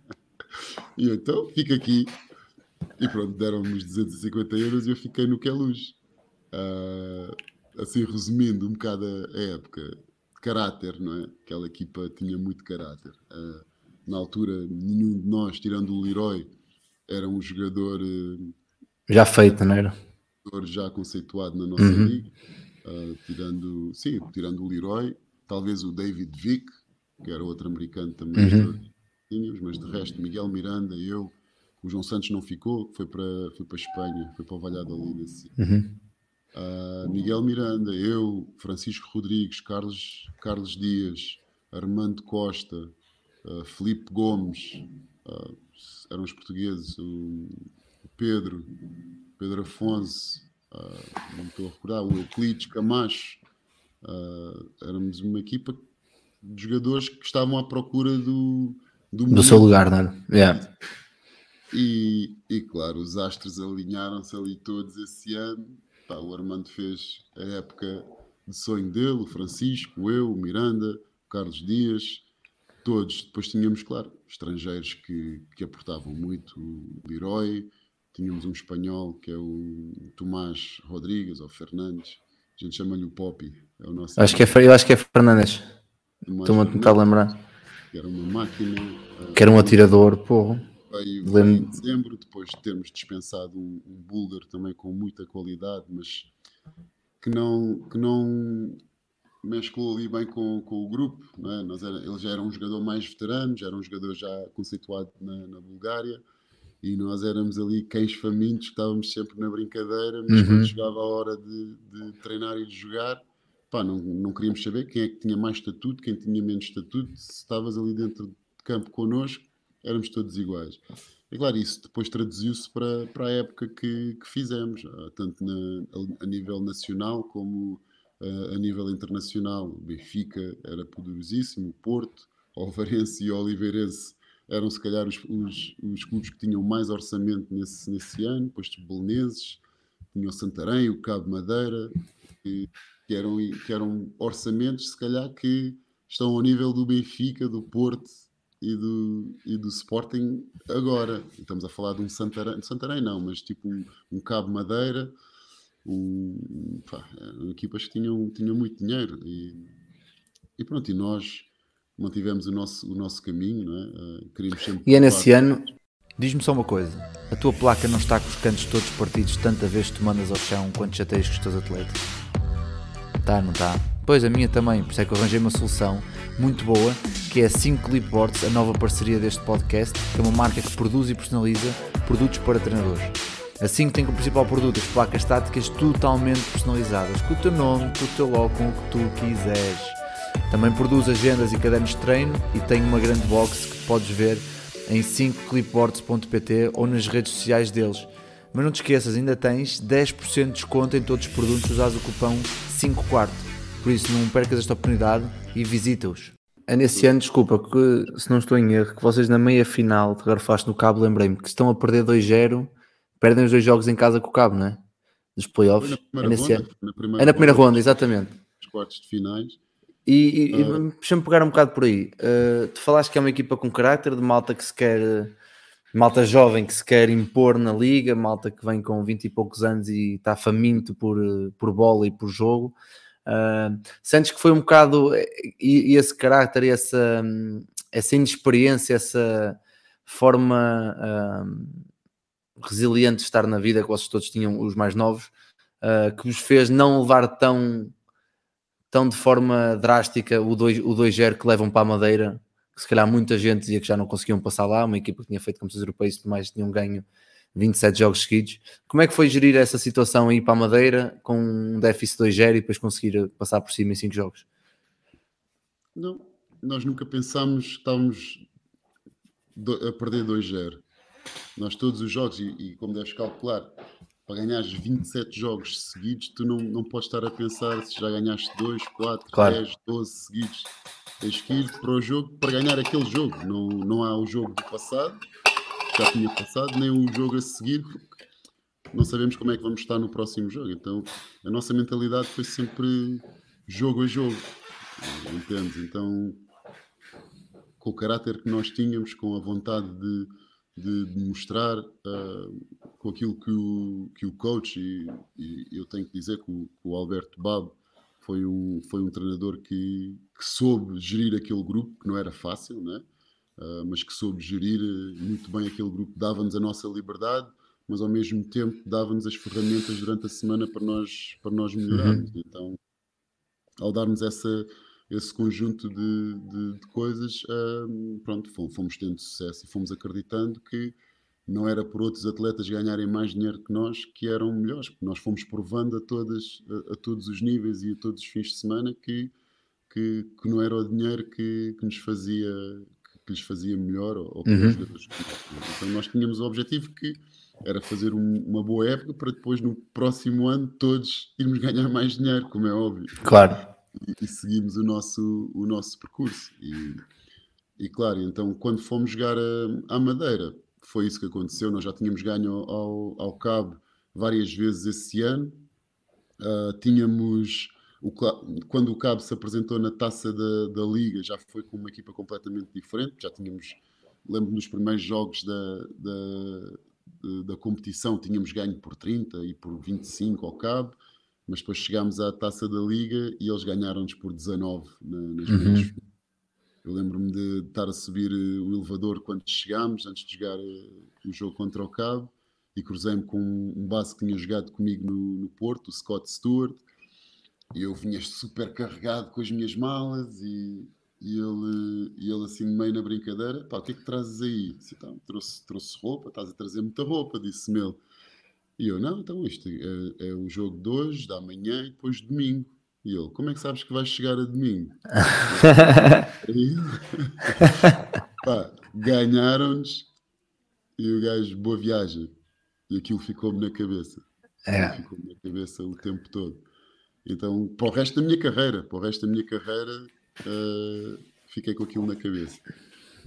e eu, então, fica aqui. E pronto, deram-me os 250 euros e eu fiquei no que é. Ah, assim, resumindo um bocado a, época, caráter, não é? Aquela equipa tinha muito caráter. Ah, na altura, nenhum de nós, tirando o Leroy, era um jogador, eh, Já feito, não era? Jogador já conceituado na nossa Uhum. liga. Ah, tirando, sim, tirando o Leroy, talvez o David Vick, que era outro americano também, Uhum. mas de resto, Miguel Miranda, eu, o João Santos não ficou, foi para, foi para a Espanha, foi para o Valladolid. Assim. Uhum. Ah, Miguel Miranda, eu, Francisco Rodrigues, Carlos, Carlos Dias, Armando Costa, ah, Felipe Gomes, ah, eram os portugueses, o Pedro, Pedro Afonso, ah, não estou a recordar, o Euclides Camacho, ah, éramos uma equipa de jogadores que estavam à procura do, do, Do seu lugar, não era? Yeah. E, e claro, os astros alinharam-se ali todos esse ano. Pá, o Armando fez a época de sonho dele, o Francisco, eu, o Miranda, o Carlos Dias, todos. Depois tínhamos, claro, estrangeiros que, que aportavam muito, o Leroy, tínhamos um espanhol que é o Tomás Rodrigues ou Fernandes, a gente chama-lhe o Poppy, é o nosso Acho que é, eu acho que é Fernandes. Estou-me a tentar lembrar. que era uma máquina. Que era um atirador, porra. veio, veio em dezembro, depois de termos dispensado um, um búlgaro também com muita qualidade, mas que não, que não mesclou ali bem com, com o grupo. Não é? Nós era, ele já era um jogador mais veterano, já era um jogador já conceituado na, na Bulgária, e nós éramos ali cães famintos, estávamos sempre na brincadeira, mas Uhum. quando chegava a hora de, de treinar e de jogar, pá, não, não queríamos saber quem é que tinha mais estatuto, quem tinha menos estatuto, se estavas ali dentro de campo connosco, éramos todos iguais. E claro, isso depois traduziu-se para, para a época que, que fizemos, ah, tanto na- a, a nível nacional como ah, a nível internacional. O Benfica era poderosíssimo, o Porto, o Alvarense e o Oliveirense eram se calhar os, os, os clubes que tinham mais orçamento nesse, nesse ano, depois os Belenenses, tinha o Santarém, o Cabo Madeira, que, que eram, que eram orçamentos se calhar que estão ao nível do Benfica, do Porto e do, e do Sporting agora. Estamos a falar de um Santarém, Santarém não, mas tipo um, um Cabo Madeira, um, pá, equipas que tinham, tinham muito dinheiro e, e pronto, e nós mantivemos o nosso, o nosso caminho, não é? Ah, queríamos sempre E é nesse ano. Diz-me só uma coisa: a tua placa não está com os cantos todos partidos tanta vez que tu mandas ao chão quando chateias com os teus atletas? Tá, não tá? Pois a minha também, por isso é que eu arranjei uma solução muito boa, que é a 5 Clipboards, a nova parceria deste podcast, que é uma marca que produz e personaliza produtos para treinadores. Assim que tem como principal produto as placas táticas totalmente personalizadas, com o teu nome, com o teu logo, com o que tu quiseres. Também produz agendas e cadernos de treino e tem uma grande box que podes ver em 5clipboards.pt ou nas redes sociais deles. Mas não te esqueças, ainda tens 10% de desconto em todos os produtos usados o cupom 5 quarto. Por isso não percas esta oportunidade e visita-os. É nesse ano, desculpa, que se não estou em erro, que vocês na meia final, agora faz no cabo, lembrei-me que estão a perder 2-0, perdem os dois jogos em casa com o cabo, não é? Dos playoffs. Foi na É primeira nesse ronda, ano. na primeira É na primeira ronda, ronda, exatamente. Os quartos de finais. E, e, Ah. deixa-me pegar um bocado por aí. Uh, tu falaste que é uma equipa com caráter, de malta que se quer, malta jovem que se quer impor na liga, malta que vem com 20 e poucos anos e está faminto por, uh, por bola e por jogo. Uh, sentes que foi um bocado e, e esse caráter, e essa, essa inexperiência, essa forma hum, resiliente de estar na vida que vocês todos tinham, os mais novos, uh, que vos fez não levar tão tão de forma drástica o 2 o 2-0 que levam para a Madeira, que se calhar muita gente dizia que já não conseguiam passar lá, uma equipa que tinha feito competições europeias e tudo mais, tinham ganho 27 jogos seguidos. Como é que foi gerir essa situação aí para a Madeira com um déficit 2-0 e depois conseguir passar por cima em 5 jogos? Não, nós nunca pensámos que estávamos a perder 2-0. Nós todos os jogos, e, e como deves calcular, para ganhares 27 jogos seguidos, tu não, não podes estar a pensar se já ganhaste 2, 4, Claro. 10, 12 seguidos. Tens que ir para o jogo para ganhar aquele jogo. Não, não há o jogo do passado, que já tinha passado, nem o jogo a seguir, porque não sabemos como é que vamos estar no próximo jogo. Então a nossa mentalidade foi sempre jogo a jogo. Entendes? Então, com o caráter que nós tínhamos, com a vontade de, de, de mostrar, ah, com aquilo que o, que o coach, e, e eu tenho que dizer que o, que o Alberto Babo foi um, foi um treinador que, que soube gerir aquele grupo, que não era fácil, né? Ah, mas que soube gerir eh, muito bem aquele grupo, dava-nos a nossa liberdade, mas ao mesmo tempo dava-nos as ferramentas durante a semana para nós, para nós melhorarmos. Então, ao darmos essa, esse conjunto de, de- de coisas, hum, pronto, fom- fomos tendo sucesso e fomos acreditando que não era por outros atletas ganharem mais dinheiro que nós que eram melhores, porque nós fomos provando a, todas, a, a todos os níveis e a todos os fins de semana que, que, que não era o dinheiro que, que nos fazia que, lhes fazia melhor ou, Uhum. então nós tínhamos o objetivo que era fazer um- uma boa época para depois no próximo ano todos irmos ganhar mais dinheiro, como é óbvio Claro. e, e seguimos o nosso, o nosso percurso. E, e claro, então quando fomos jogar a, à Madeira, foi isso que aconteceu. Nós já tínhamos ganho ao, ao, Cabo várias vezes esse ano. Ah, tínhamos, o, quando o Cabo se apresentou na taça da, da Liga, já foi com uma equipa completamente diferente. Já tínhamos, lembro nos primeiros jogos da, da, da, da competição, tínhamos ganho por 30 e por 25 ao Cabo mas depois chegámos à taça da Liga e eles ganharam-nos por 19 na- nas Uhum. Eu lembro-me de estar a subir eh, o elevador quando chegámos, antes de jogar eh, o jogo contra o Cabo, e cruzei-me com um base que tinha jogado comigo no, no Porto, o Scott Stewart, e eu vinha super carregado com as minhas malas e, e ele, e ele assim meio na brincadeira, pá, o que é que trazes aí? Disse, "Então, trouxe, trouxe roupa, estás a trazer muita roupa, disse-me ele. E eu, não, então isto é, é o jogo de hoje, da manhã e depois de domingo. E ele, como é que sabes que vais chegar a domingo? Ganharam-nos e o gajo, boa viagem. E aquilo ficou-me na cabeça. É. Ficou-me na cabeça o tempo todo. Então, para o resto da minha carreira, para o resto da minha carreira, eh, fiquei com aquilo na cabeça.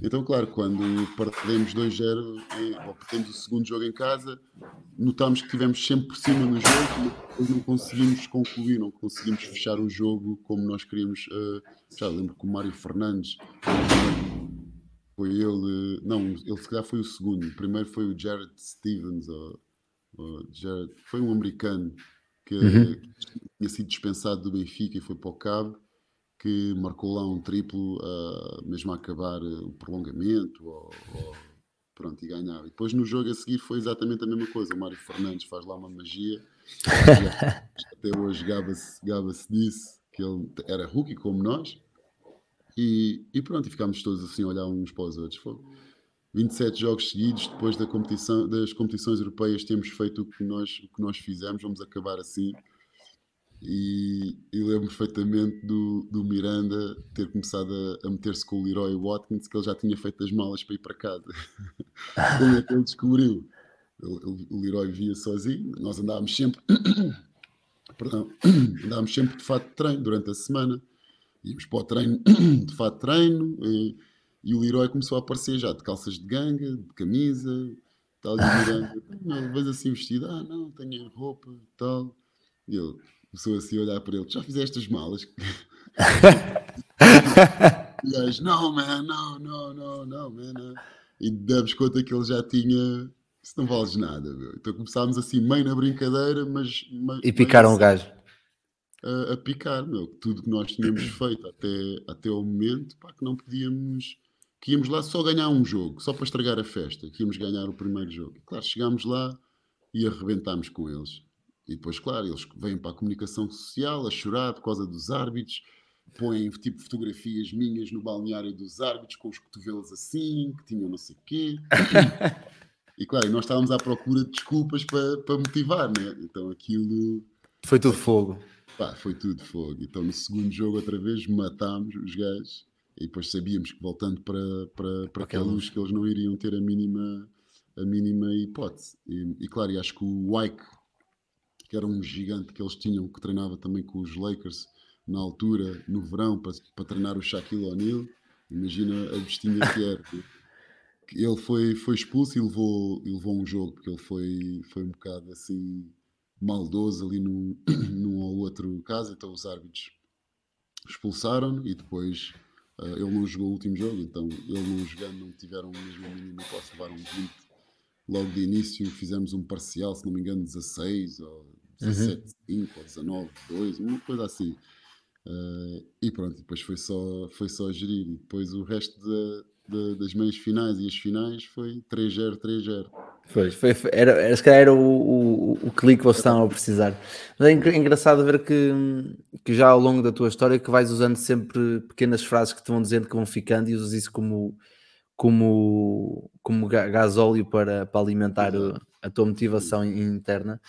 Então, claro, quando perdemos 2-0 eh, ou perdemos o segundo jogo em casa, notámos que tivemos sempre por cima no jogo, mas depois não conseguimos concluir, não conseguimos fechar o jogo como nós queríamos. eh, já lembro que o Mário Fernandes foi ele, não, ele se calhar foi o segundo. O primeiro foi o Jared Stevens, ou, ou Jared, foi um americano que, Uhum. que tinha sido dispensado do Benfica e foi para o Cabo, que marcou lá um triplo, ah, mesmo a acabar eh, o prolongamento, ou, ou- pronto, e ganhava. E depois no jogo a seguir foi exatamente a mesma coisa. O Mário Fernandes faz lá uma magia. Até hoje gaba-se gaba disso, que ele era rookie como nós. E, e pronto, e ficámos todos assim a olhar uns para os outros. Fogo. 27 jogos seguidos, depois da competição, das competições europeias, temos feito o que nós, o que nós fizemos, vamos acabar assim. E, e lembro perfeitamente do, do Miranda ter começado a, a meter-se com o Leroy Watkins, que ele já tinha feito as malas para ir para casa. Como é que ele descobriu? Ele- O Leroy via sozinho, nós andávamos sempre, perdão, andávamos sempre de fato de treino durante a semana. Íamos para o treino de fato de treino e, e o Leroy começou a aparecer já de calças de ganga, de camisa, tal, e o Miranda, não, assim vestido, ah não, tenho roupa e tal. E ele começou assim a olhar para ele, já fizeste as malas? E o gajo, não, man, não, não, não, não, man. não." E demos conta que ele já tinha. Isso não vales nada, meu. Então começámos assim, meio na brincadeira, mas. mas E picaram o meio gajo. A, a picar, meu. Tudo que nós tínhamos feito até, até ao momento, pá, que não podíamos. Que íamos lá só ganhar um jogo, só para estragar a festa, que íamos ganhar o primeiro jogo. E, claro, chegámos lá e arrebentámos com eles. E depois, claro, eles vêm para a comunicação social a chorar por causa dos árbitros, põem tipo fotografias minhas no balneário dos árbitros com os cotovelos assim, que tinham não sei o quê. E claro, nós estávamos à procura de desculpas para, para motivar, né? Então aquilo Foi tudo fogo. pá, foi tudo fogo. Então no segundo jogo, outra vez, matámos os gajos e depois sabíamos que voltando para, para, para aquela luz que eles não iriam ter a mínima, a mínima hipótese. E, e claro, e acho que o Wyke, que era um gigante que eles tinham, que treinava também com os Lakers na altura, no verão, para, para treinar o Shaquille O'Neal, imagina a bestinha que era. Ele foi, foi expulso e levou, e levou um jogo, porque ele foi, foi um bocado assim maldoso ali num, num ou outro caso, então os árbitros expulsaram-no e depois eh, ele não jogou o último jogo, então ele não jogando não tiveram mesmo a mínima hipótese, levaram 20 logo de início, fizemos um parcial, se não me engano 16 ou 17, 5 ou 19, 2, uma coisa assim. Eh, e pronto, depois foi só, foi só gerir. E depois o resto da- da- das meias finais e as finais foi 3-0, 3-0. Foi, foi, foi- era, era, se calhar era o, o, o clique que vocês estavam a precisar. Mas é engra- engraçado ver que, que já ao longo da tua história que vais usando sempre pequenas frases que te vão dizendo que vão ficando e usas isso como, como, como ga- gasóleo para, para alimentar o- a tua motivação in- interna.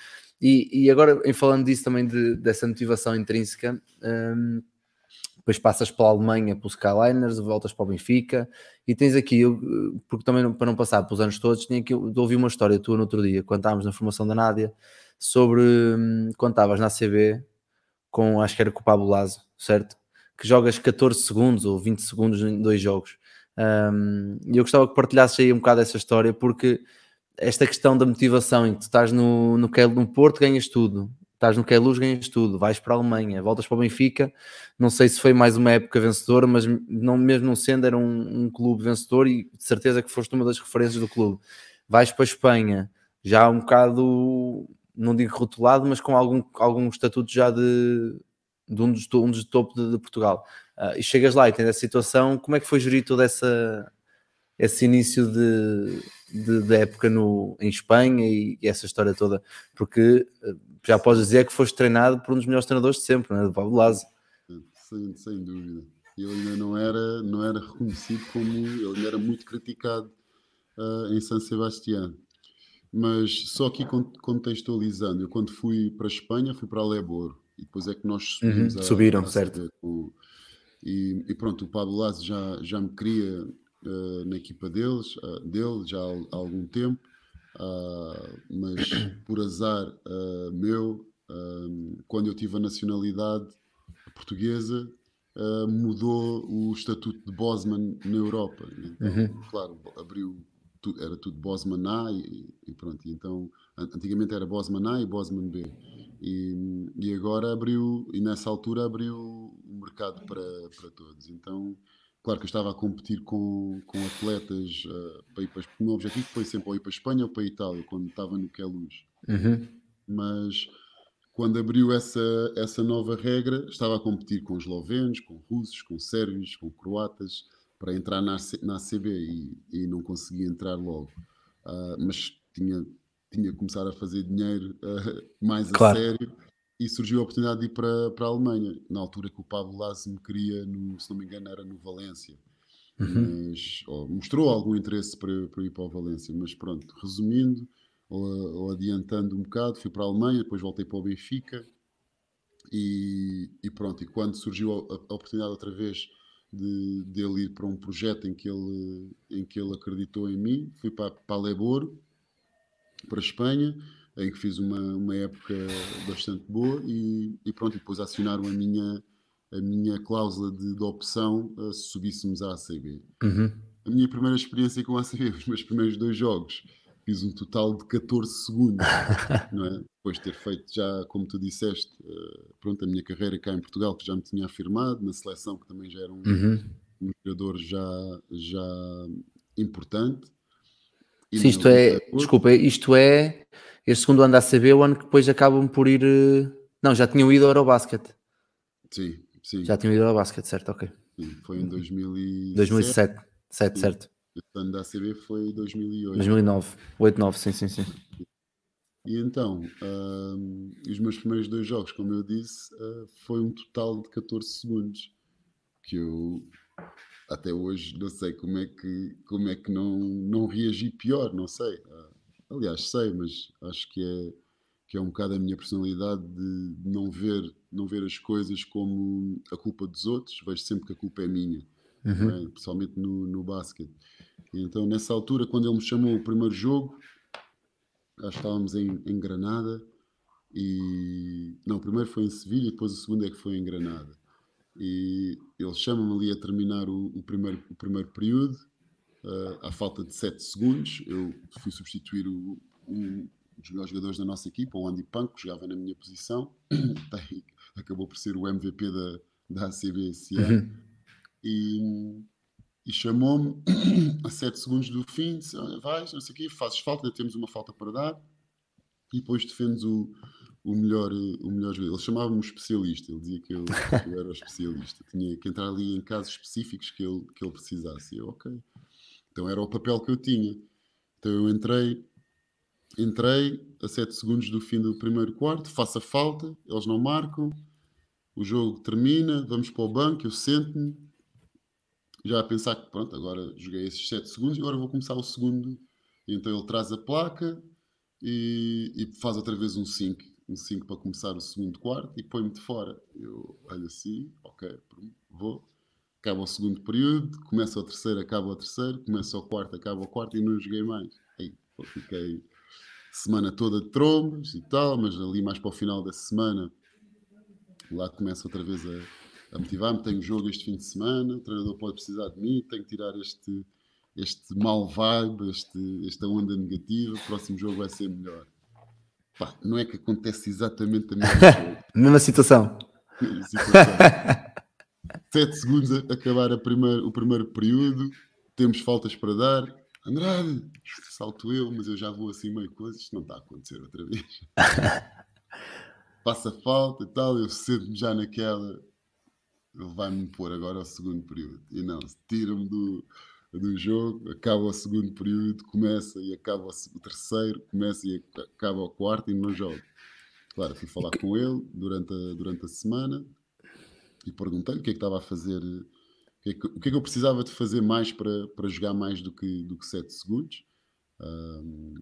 E, e agora, em falando disso também, de- dessa motivação intrínseca, hum, depois passas pela Alemanha, pelos Skyliners, voltas para o Benfica, e tens aqui, eu, porque também para não passar pelos anos todos, tinha aqui, eu ouvi uma história tua no outro dia, quando estávamos na formação da Nádia, sobre hum, quando estavas na CB, com, acho que era com o Pablo Lazo, certo? Que jogas 14 segundos ou 20 segundos em dois jogos. Hum, E eu gostava que partilhasses aí um bocado essa história, porque esta questão da motivação em que tu estás no, no, no Porto, ganhas tudo, estás no Queluz, ganhas tudo, vais para a Alemanha, voltas para o Benfica, não sei se foi mais uma época vencedora, mas não, mesmo não sendo, era um, um clube vencedor e de certeza que foste uma das referências do clube. Vais para a Espanha, já um bocado, não digo rotulado, mas com algum, algum estatuto já de, de um, dos, um dos topo de, de Portugal. Ah, e chegas lá e tens essa situação, como é que foi gerir toda essa esse início de, de, de época no, em Espanha e, e essa história toda? Porque eh, já podes dizer que foste treinado por um dos melhores treinadores de sempre, né? do Pablo Lazo. Sem, sem dúvida. Ele ainda não era, não era reconhecido como. Ele ainda era muito criticado ah, em San Sebastián. Mas só aqui con- contextualizando, eu quando fui para a Espanha fui para Aleboro e depois é que nós subimos Uhum, a- subiram, a certo. Com- e, e pronto, o Pablo Lazo já, já me queria ah, na equipa deles, ah, dele já há, há algum tempo, ah, mas por azar ah, meu, ah, quando eu tive a nacionalidade portuguesa, mudou o estatuto de Bosman na Europa. Então, Uhum. claro, abriu, era tudo Bosman A e, e pronto. Então, an- antigamente era Bosman A e Bosman B. E, e agora abriu, e nessa altura abriu o mercado para, para todos. Então, claro que eu estava a competir com, com atletas ah, para ir para, o meu objetivo foi sempre ou ir para a Espanha ou para a Itália, quando estava no Queluz Uhum. mas quando abriu essa, essa nova regra, estava a competir com eslovenos, com russos, com sérvios, com croatas, para entrar na, na ACB e, e não conseguia entrar logo. Ah, mas tinha, tinha que começar a fazer dinheiro ah, mais a Claro. sério e surgiu a oportunidade de ir para, para a Alemanha, na altura que o Pablo Lasso me queria, no, se não me engano, era no Valência. mas, ou mostrou algum interesse para, para ir para o Valência, mas pronto, resumindo, ou, ou adiantando um bocado, fui para a Alemanha, depois voltei para o Benfica. E, e pronto, e quando surgiu a, a oportunidade outra vez de, de ele ir para um projeto em que ele, em que ele acreditou em mim, fui para, para Leboro, para a Espanha, em que fiz uma, uma época bastante boa e, e pronto, e depois acionaram a minha, a minha cláusula de, de opção uh, se subíssemos à ACB. Uhum. A minha primeira experiência com a ACB, os meus primeiros dois jogos, fiz um total de 14 segundos, não é? Depois de ter feito já, como tu disseste, uh, pronto, a minha carreira cá em Portugal, que já me tinha afirmado, na seleção, que também já era um, Uhum. um jogador já, já importante. Sim, isto é, desculpa, isto é este segundo ano da ACB, o ano que depois acabam por ir. eh, Não, já tinham ido ao Eurobasket. Sim, sim, Já tinham ido ao Eurobasket, certo? Ok. sim. Foi em 2007. 2007, 7, Sim. certo. Este ano da ACB foi 2008. 2009, 8, 9, sim, sim, sim. E então, hum, os meus primeiros dois jogos, como eu disse, ah, foi um total de 14 segundos. Que eu até hoje não sei como é que, como é que não, não reagi pior, não sei. Ah, aliás, sei, mas acho que é, que é um bocado a minha personalidade de não ver, não ver as coisas como a culpa dos outros, vejo sempre que a culpa é minha, não é? principalmente no, no basquete. E então, nessa altura, quando ele me chamou o primeiro jogo, já estávamos em, em Granada e não, o primeiro foi em Sevilha depois o segundo é que foi em Granada. E ele chama-me ali a terminar o, o primeiro, o primeiro período, ah, à falta de 7 segundos. Eu fui substituir o- um dos melhores jogadores da nossa equipa, o Andy Punk, que jogava na minha posição, acabou por ser o MVP da, da ACB esse ano. E, e chamou-me a 7 segundos do fim, disse, vais, não sei o quê, fazes falta, temos uma falta para dar, e depois defendes o, o melhor, eh, o melhor jogador. Ele chamava-me um especialista, ele dizia que eu, que eu era o especialista, tinha que entrar ali em casos específicos que ele, que ele precisasse. E eu, ok. Então era o papel que eu tinha. Então eu entrei, entrei a 7 segundos do fim do primeiro quarto, faço a falta, eles não marcam, o jogo termina, vamos para o banco, eu sento-me, já a pensar que pronto, agora joguei esses 7 segundos agora vou começar o segundo. Então ele traz a placa e, e faz outra vez um 5, um 5 para começar o segundo quarto e põe-me de fora. Eu olho assim, ok, vou. Acaba o segundo período, começa o terceiro, acaba o terceiro, começa o quarto, acaba o quarto e não joguei mais. Aí, fiquei semana toda de trombas e tal, mas ali mais para o final da semana lá começa outra vez a, a motivar-me. Tenho jogo este fim de semana, o treinador pode precisar de mim, tenho que tirar este, este mau vibe, este, esta onda negativa. O próximo jogo vai ser melhor. Pá, não é que acontece exatamente a mesma coisa. Mesma situação. situação. Sete segundos a acabar a primeir, o primeiro período, temos faltas para dar. Andrade, salto eu, mas eu já vou assim meio coisa, isto não está a acontecer outra vez. Passa falta e tal, eu sento-me já naquela, ele vai-me pôr agora ao segundo período. E não, tira-me do, do jogo, acaba o segundo período, começa e acaba o, terceiro, começa e ac- acaba o quarto e não jogo. Claro, fui falar com ele durante a, durante a semana e perguntei-lhe o que é que estava a fazer, o que é que, que é que eu precisava de fazer mais para, para jogar mais do que, do que 7 segundos. Ahm,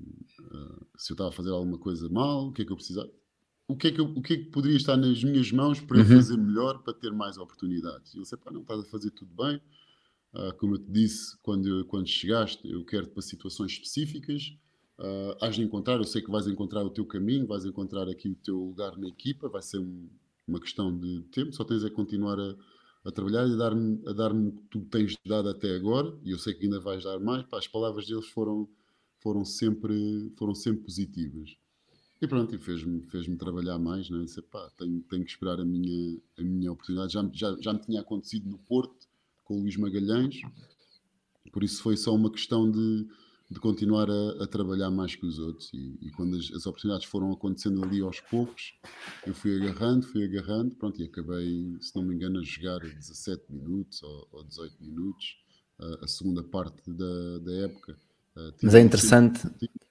ah, se eu estava a fazer alguma coisa mal, o que é que eu precisava. O que, é que eu- o que é que poderia estar nas minhas mãos para eu Uhum. fazer melhor, para ter mais oportunidades? E ele disse: pá, não estás a fazer tudo bem. Ah, como eu te disse, quando, eu- quando chegaste, eu quero-te para situações específicas. Has de encontrar, eu sei que vais encontrar o teu caminho, vais encontrar aqui o teu lugar na equipa, vai ser um- uma questão de tempo, só tens é que continuar a, a trabalhar e a dar-me a dar o que tu tens dado até agora, e eu sei que ainda vais dar mais. Pá, as palavras deles foram, foram, sempre, foram sempre positivas. E pronto, e fez-me fez trabalhar mais, né? Disse, pá, tenho, tenho que esperar a minha, a minha oportunidade. Já, já, já me tinha acontecido no Porto, com o Luís Magalhães, por isso foi só uma questão de, de continuar a, a trabalhar mais que os outros. E, e quando as, as oportunidades foram acontecendo ali aos poucos, eu fui agarrando, fui agarrando, pronto, e acabei, se não me engano, a jogar 17 minutos ou, ou 18 minutos, a, a segunda parte da, da época. Uh, Mas é sempre- interessante.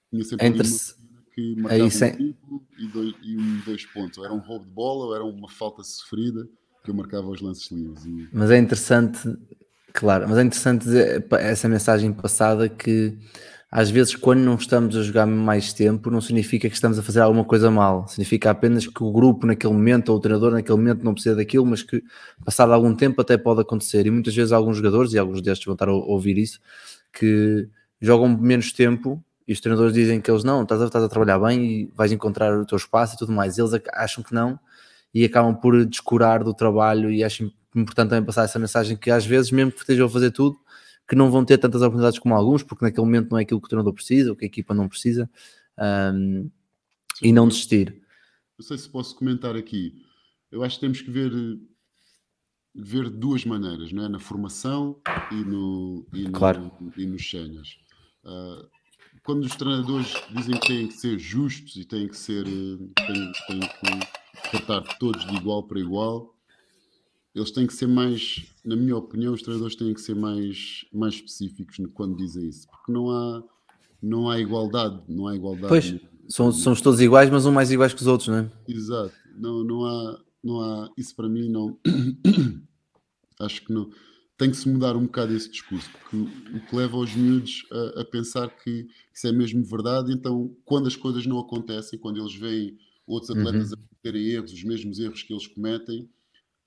tinha sempre É ali uma interess- cena que marcava isso é- um triplo e, dois, e um, dois pontos. Ou era um roubo de bola ou era uma falta sofrida que eu marcava os lances livres. E, Mas é interessante Claro, mas é interessante dizer essa mensagem passada que às vezes quando não estamos a jogar mais tempo não significa que estamos a fazer alguma coisa mal, significa apenas que o grupo naquele momento ou o treinador naquele momento não precisa daquilo, mas que passado algum tempo até pode acontecer. E muitas vezes alguns jogadores, e alguns destes vão estar a ouvir isso, que jogam menos tempo e os treinadores dizem que eles não, estás a, estás a trabalhar bem e vais encontrar o teu espaço e tudo mais, eles ac- acham que não e acabam por descurar do trabalho e acho importante também passar essa mensagem que às vezes, mesmo que estejam a fazer tudo, que não vão ter tantas oportunidades como alguns, porque naquele momento não é aquilo que o treinador precisa, ou que a equipa não precisa, um, e não desistir. Não sei se posso comentar aqui. Eu acho que temos que ver, ver de duas maneiras, não é? na formação e, no, e, no, Claro. e nos séniores. Ah, quando os treinadores dizem que têm que ser justos e têm que ser eh, têm, têm que tratar todos de igual para igual, eles têm que ser mais, na minha opinião, os treinadores têm que ser mais, mais específicos quando dizem isso, porque não há, não há igualdade, não há igualdade. Pois, são, somos todos iguais, mas um mais iguais que os outros, não é? Exato. Não, não, há, não há. Isso para mim não. Acho que não. Tem que se mudar um bocado esse discurso, porque o que leva os miúdos a, a pensar que isso é mesmo verdade, então quando as coisas não acontecem, quando eles veem outros atletas a cometerem erros, os mesmos erros que eles cometem,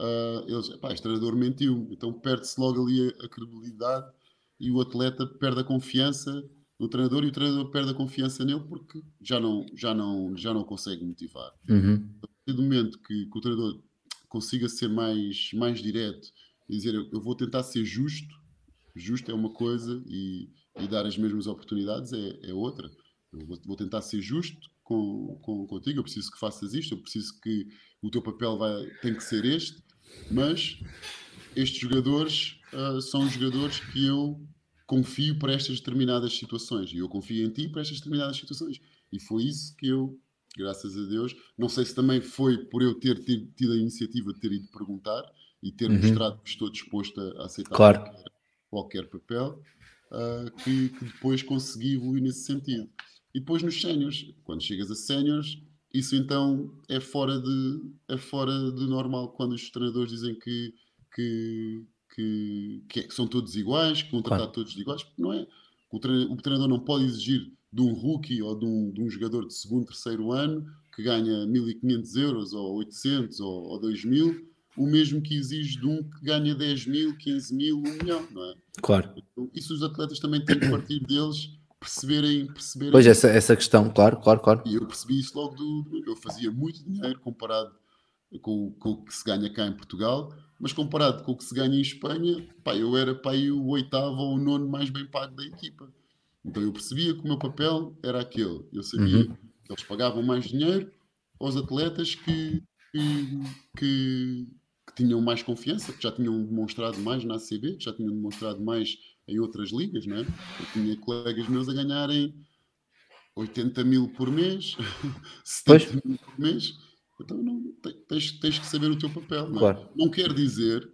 ah, eles, pá, este treinador mentiu, então perde-se logo ali a, a credibilidade e o atleta perde a confiança no treinador e o treinador perde a confiança nele porque já não, já não, já não consegue motivar Uhum. a partir do momento que, que o treinador consiga ser mais, mais direto e dizer eu, eu vou tentar ser justo, justo é uma coisa e, e dar as mesmas oportunidades é, é outra. Eu vou, vou tentar ser justo com, com, contigo, eu preciso que faças isto, eu preciso que o teu papel vai, tem que ser este, mas estes jogadores ah, são os jogadores que eu confio para estas determinadas situações e eu confio em ti para estas determinadas situações. E foi isso que eu, graças a Deus, não sei se também foi por eu ter tido, tido a iniciativa de ter ido perguntar e ter Uhum. mostrado que estou disposto a, aceitar Claro. qualquer, qualquer papel, ah, que, que depois consegui evoluir nesse sentido. E depois nos séniores, quando chegas a séniores, isso então é fora de é fora de normal quando os treinadores dizem que que, que, que é- são todos iguais, que vão tratar Claro. todos de iguais, porque não é. O tre- o treinador não pode exigir de um rookie ou de um, de um jogador de segundo, terceiro ano que ganha 1500 euros ou 800 ou, ou 2000, o mesmo que exige de um que ganha 10 mil, 15 mil, 1 milhão, não é? Claro. Então, isso os atletas também têm que partir deles perceberem, perceberem Pois, essa, essa questão, claro, claro, claro. e eu percebi isso logo do. Eu fazia muito dinheiro comparado com, o- com o que se ganha cá em Portugal, mas comparado com o que se ganha em Espanha, pá, eu era pá, o oitavo ou o nono mais bem pago da equipa. Então eu percebia que o meu papel era aquele. Eu sabia Uhum. que eles pagavam mais dinheiro aos atletas que, que, que- que tinham mais confiança, que já tinham demonstrado mais na ACB, que já tinham demonstrado mais em outras ligas, não é? Eu tinha colegas meus a ganharem 80 mil por mês, 70 mil por mês. Então não, te- tens, tens que saber o teu papel. Não, é? Claro. não quer dizer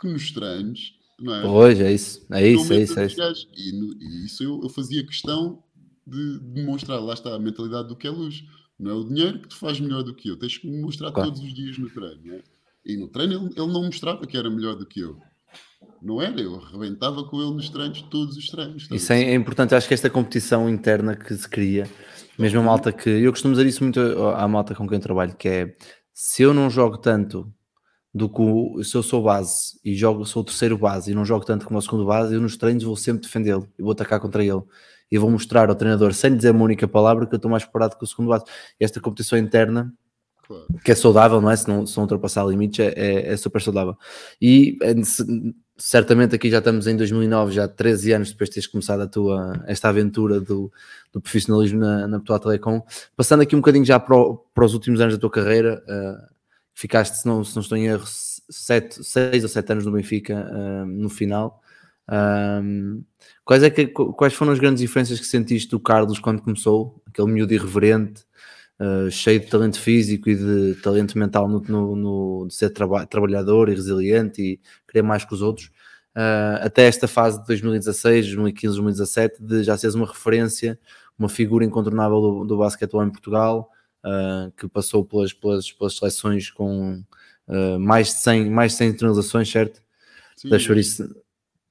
que nos treinos, não é? Pois, é isso, é isso, é isso. É isso. E, no- e isso eu, eu fazia questão de demonstrar. Lá está a mentalidade do que é luz. Não é o dinheiro que te faz melhor do que eu. Tens que me mostrar Claro. todos os dias no treino. não é? E no treino ele, ele não mostrava que era melhor do que eu. Não era, eu arrebentava com ele nos treinos, todos os treinos. estás Isso a é, é importante, acho que esta competição interna que se cria, mesmo a malta que. Eu costumo dizer isso muito à malta com quem eu trabalho, que é se eu não jogo tanto do que o, se eu sou base e jogo, sou o terceiro base e não jogo tanto como o segundo base, eu nos treinos vou sempre defendê-lo e vou atacar contra ele e vou mostrar ao treinador, sem lhe dizer uma única palavra, que eu estou mais preparado que o segundo base. Esta competição interna que é saudável, não é? Se não, se não ultrapassar limites, é, é, é super saudável. E é, se- certamente aqui já estamos em 2009, já 13 anos depois de teres começado a tua, esta aventura do, do profissionalismo na, na Portugal Telecom. Passando aqui um bocadinho já para, o- para os últimos anos da tua carreira, ah, ficaste, se não, se não estou em erro, 6 ou 7 anos no Benfica ah, no final. Ah, quais, é que, quais foram as grandes diferenças que sentiste do Carlos quando começou? Aquele miúdo irreverente, Uh, cheio de talento físico e de talento mental no, no- no- de ser traba- trabalhador e resiliente e querer mais que os outros, uh, até esta fase de 2016, 2015, 2017, de já seres uma referência, uma figura incontornável do, do basquetebol em Portugal, uh, que passou pelas, pelas, pelas seleções com mais, de 100, mais de 100 internalizações, certo? Sim, Deixa eu ver isso.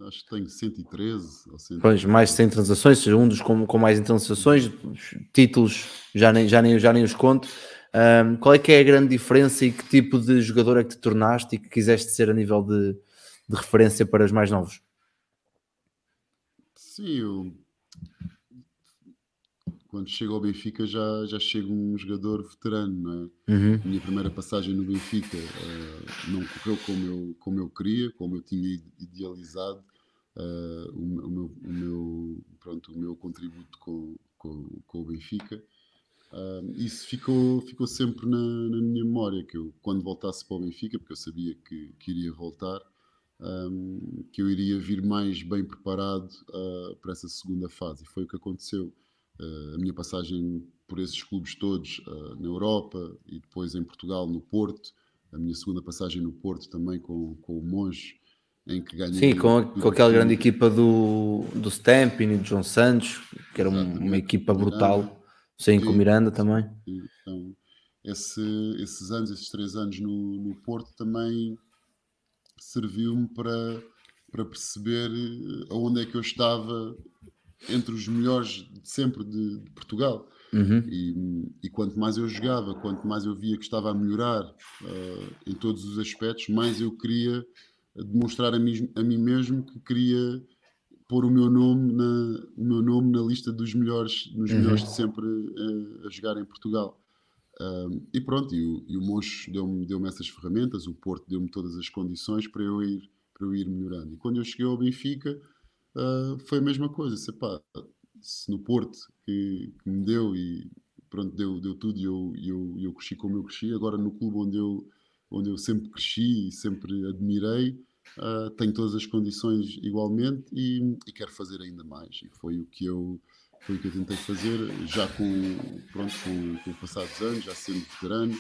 Acho que tenho 113 ou 113. Pois, mais de 100 transações, seja um dos com, com mais transações, títulos já nem, já nem, já nem os conto. Um, qual é que é a grande diferença e que tipo de jogador é que te tornaste e que quiseste ser a nível de, de referência para os mais novos? Sim, eu quando chego ao Benfica já, já chego um jogador veterano, é? Uhum. A minha primeira passagem no Benfica eh, não correu como eu, como eu queria, como eu tinha ide- idealizado eh, o, o meu, o, meu, pronto, o meu contributo com, com, com o Benfica. Ah, isso ficou, ficou sempre na, na minha memória, que eu quando voltasse para o Benfica, porque eu sabia que, que iria voltar, ahm, que eu iria vir mais bem preparado para essa segunda fase. E foi o que aconteceu. Ah, a minha passagem por esses clubes todos ah, na Europa e depois em Portugal, no Porto, a minha segunda passagem no Porto também com, com o Monge, em que ganhei. Sim, com, com aquela grande equipa do, do Stampin e do João Santos, que era um- uma equipa Miranda. brutal. Sim, com o. Miranda também. Então, esse- esses anos, esses três anos no, no Porto também serviu-me para, para perceber eh, aonde é que eu estava entre os melhores de sempre de, de Portugal. Uhum. E, e quanto mais eu jogava, quanto mais eu via que estava a melhorar eh, em todos os aspectos, mais eu queria demonstrar a mim, a mim mesmo que queria pôr o meu nome na, o meu nome na lista dos melhores, nos Uhum. melhores de sempre eh, a jogar em Portugal. Um, e pronto, e o, e o Moncho deu-me deu essas ferramentas, o Porto deu-me todas as condições para eu ir, para eu ir melhorando. E quando eu cheguei ao Benfica, ah, foi a mesma coisa. Se, pá, se no Porto que, que me deu e pronto, deu, deu tudo e eu, eu, eu cresci como eu cresci, agora no clube onde eu, onde eu sempre cresci e sempre admirei, ah, tenho todas as condições igualmente e, e quero fazer ainda mais. E foi o que eu foi o que eu tentei fazer, já com, pronto, com, com o passar dos anos, já sendo veterano,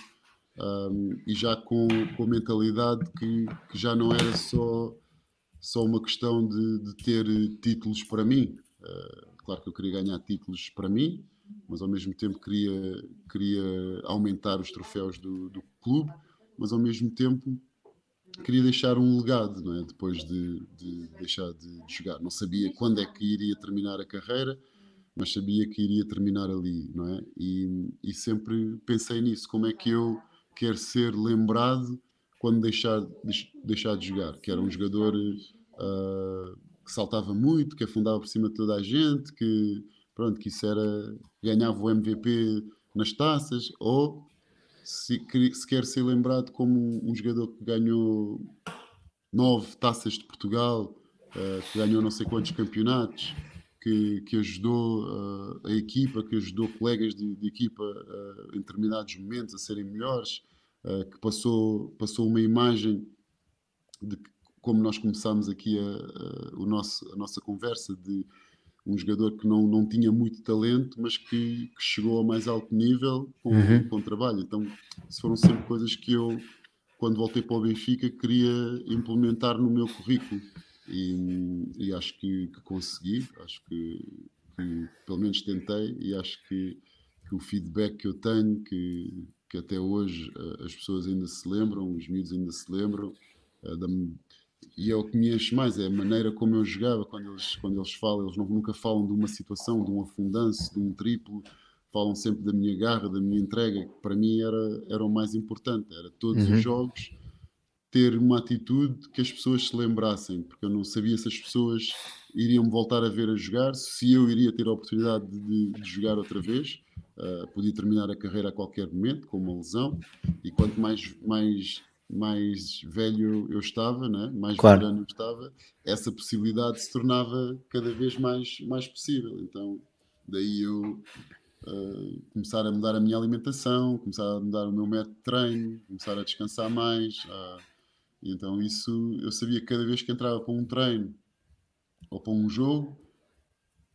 um, e já com, com a mentalidade que, que já não era só, só uma questão de, de ter títulos para mim. Uh, claro que eu queria ganhar títulos para mim, mas ao mesmo tempo queria, queria aumentar os troféus do, do clube, mas ao mesmo tempo queria deixar um legado, não é? Depois de, de deixar de jogar. Não sabia quando é que iria terminar a carreira, mas sabia que iria terminar ali, não é? E, e sempre pensei nisso, como é que eu quero ser lembrado quando deixar, deix- deixar de jogar, que era um jogador ah, que saltava muito, que afundava por cima de toda a gente, que pronto, que isso era ganhava o MVP nas taças, ou se, se quer ser lembrado como um jogador que ganhou nove taças de Portugal, ah, que ganhou não sei quantos campeonatos, que, que ajudou ah, a equipa, que ajudou colegas de, de equipa ah, em determinados momentos a serem melhores, que passou, passou uma imagem de como nós começámos aqui a, a- o nosso, a nossa conversa, de um jogador que não, não tinha muito talento, mas que, que chegou ao mais alto nível com, Uhum. com trabalho. Então, isso foram sempre coisas que eu, quando voltei para o Benfica, queria implementar no meu currículo. E, e acho que, que consegui, acho que, que pelo menos tentei, e acho que, que o feedback que eu tenho, que, que até hoje eh, as pessoas ainda se lembram, os miúdos ainda se lembram, eh, da, e é o que me enche mais, é a maneira como eu jogava, quando eles, quando eles falam, eles não, nunca falam de uma situação, de um afundanço, de um triplo, falam sempre da minha garra, da minha entrega, que para mim era, era o mais importante, era todos Uhum. os jogos ter uma atitude que as pessoas se lembrassem, porque eu não sabia se as pessoas iriam voltar a ver a jogar, se eu iria ter a oportunidade de, de jogar outra vez, Uh, podia terminar a carreira a qualquer momento com uma lesão e quanto mais mais mais velho eu estava, né? mais Claro. veterano eu estava, essa possibilidade se tornava cada vez mais mais possível. Então daí eu uh, começar a mudar a minha alimentação, começar a mudar o meu método de treino, começar a descansar mais. uh, então isso eu sabia que cada vez que entrava para um treino ou para um jogo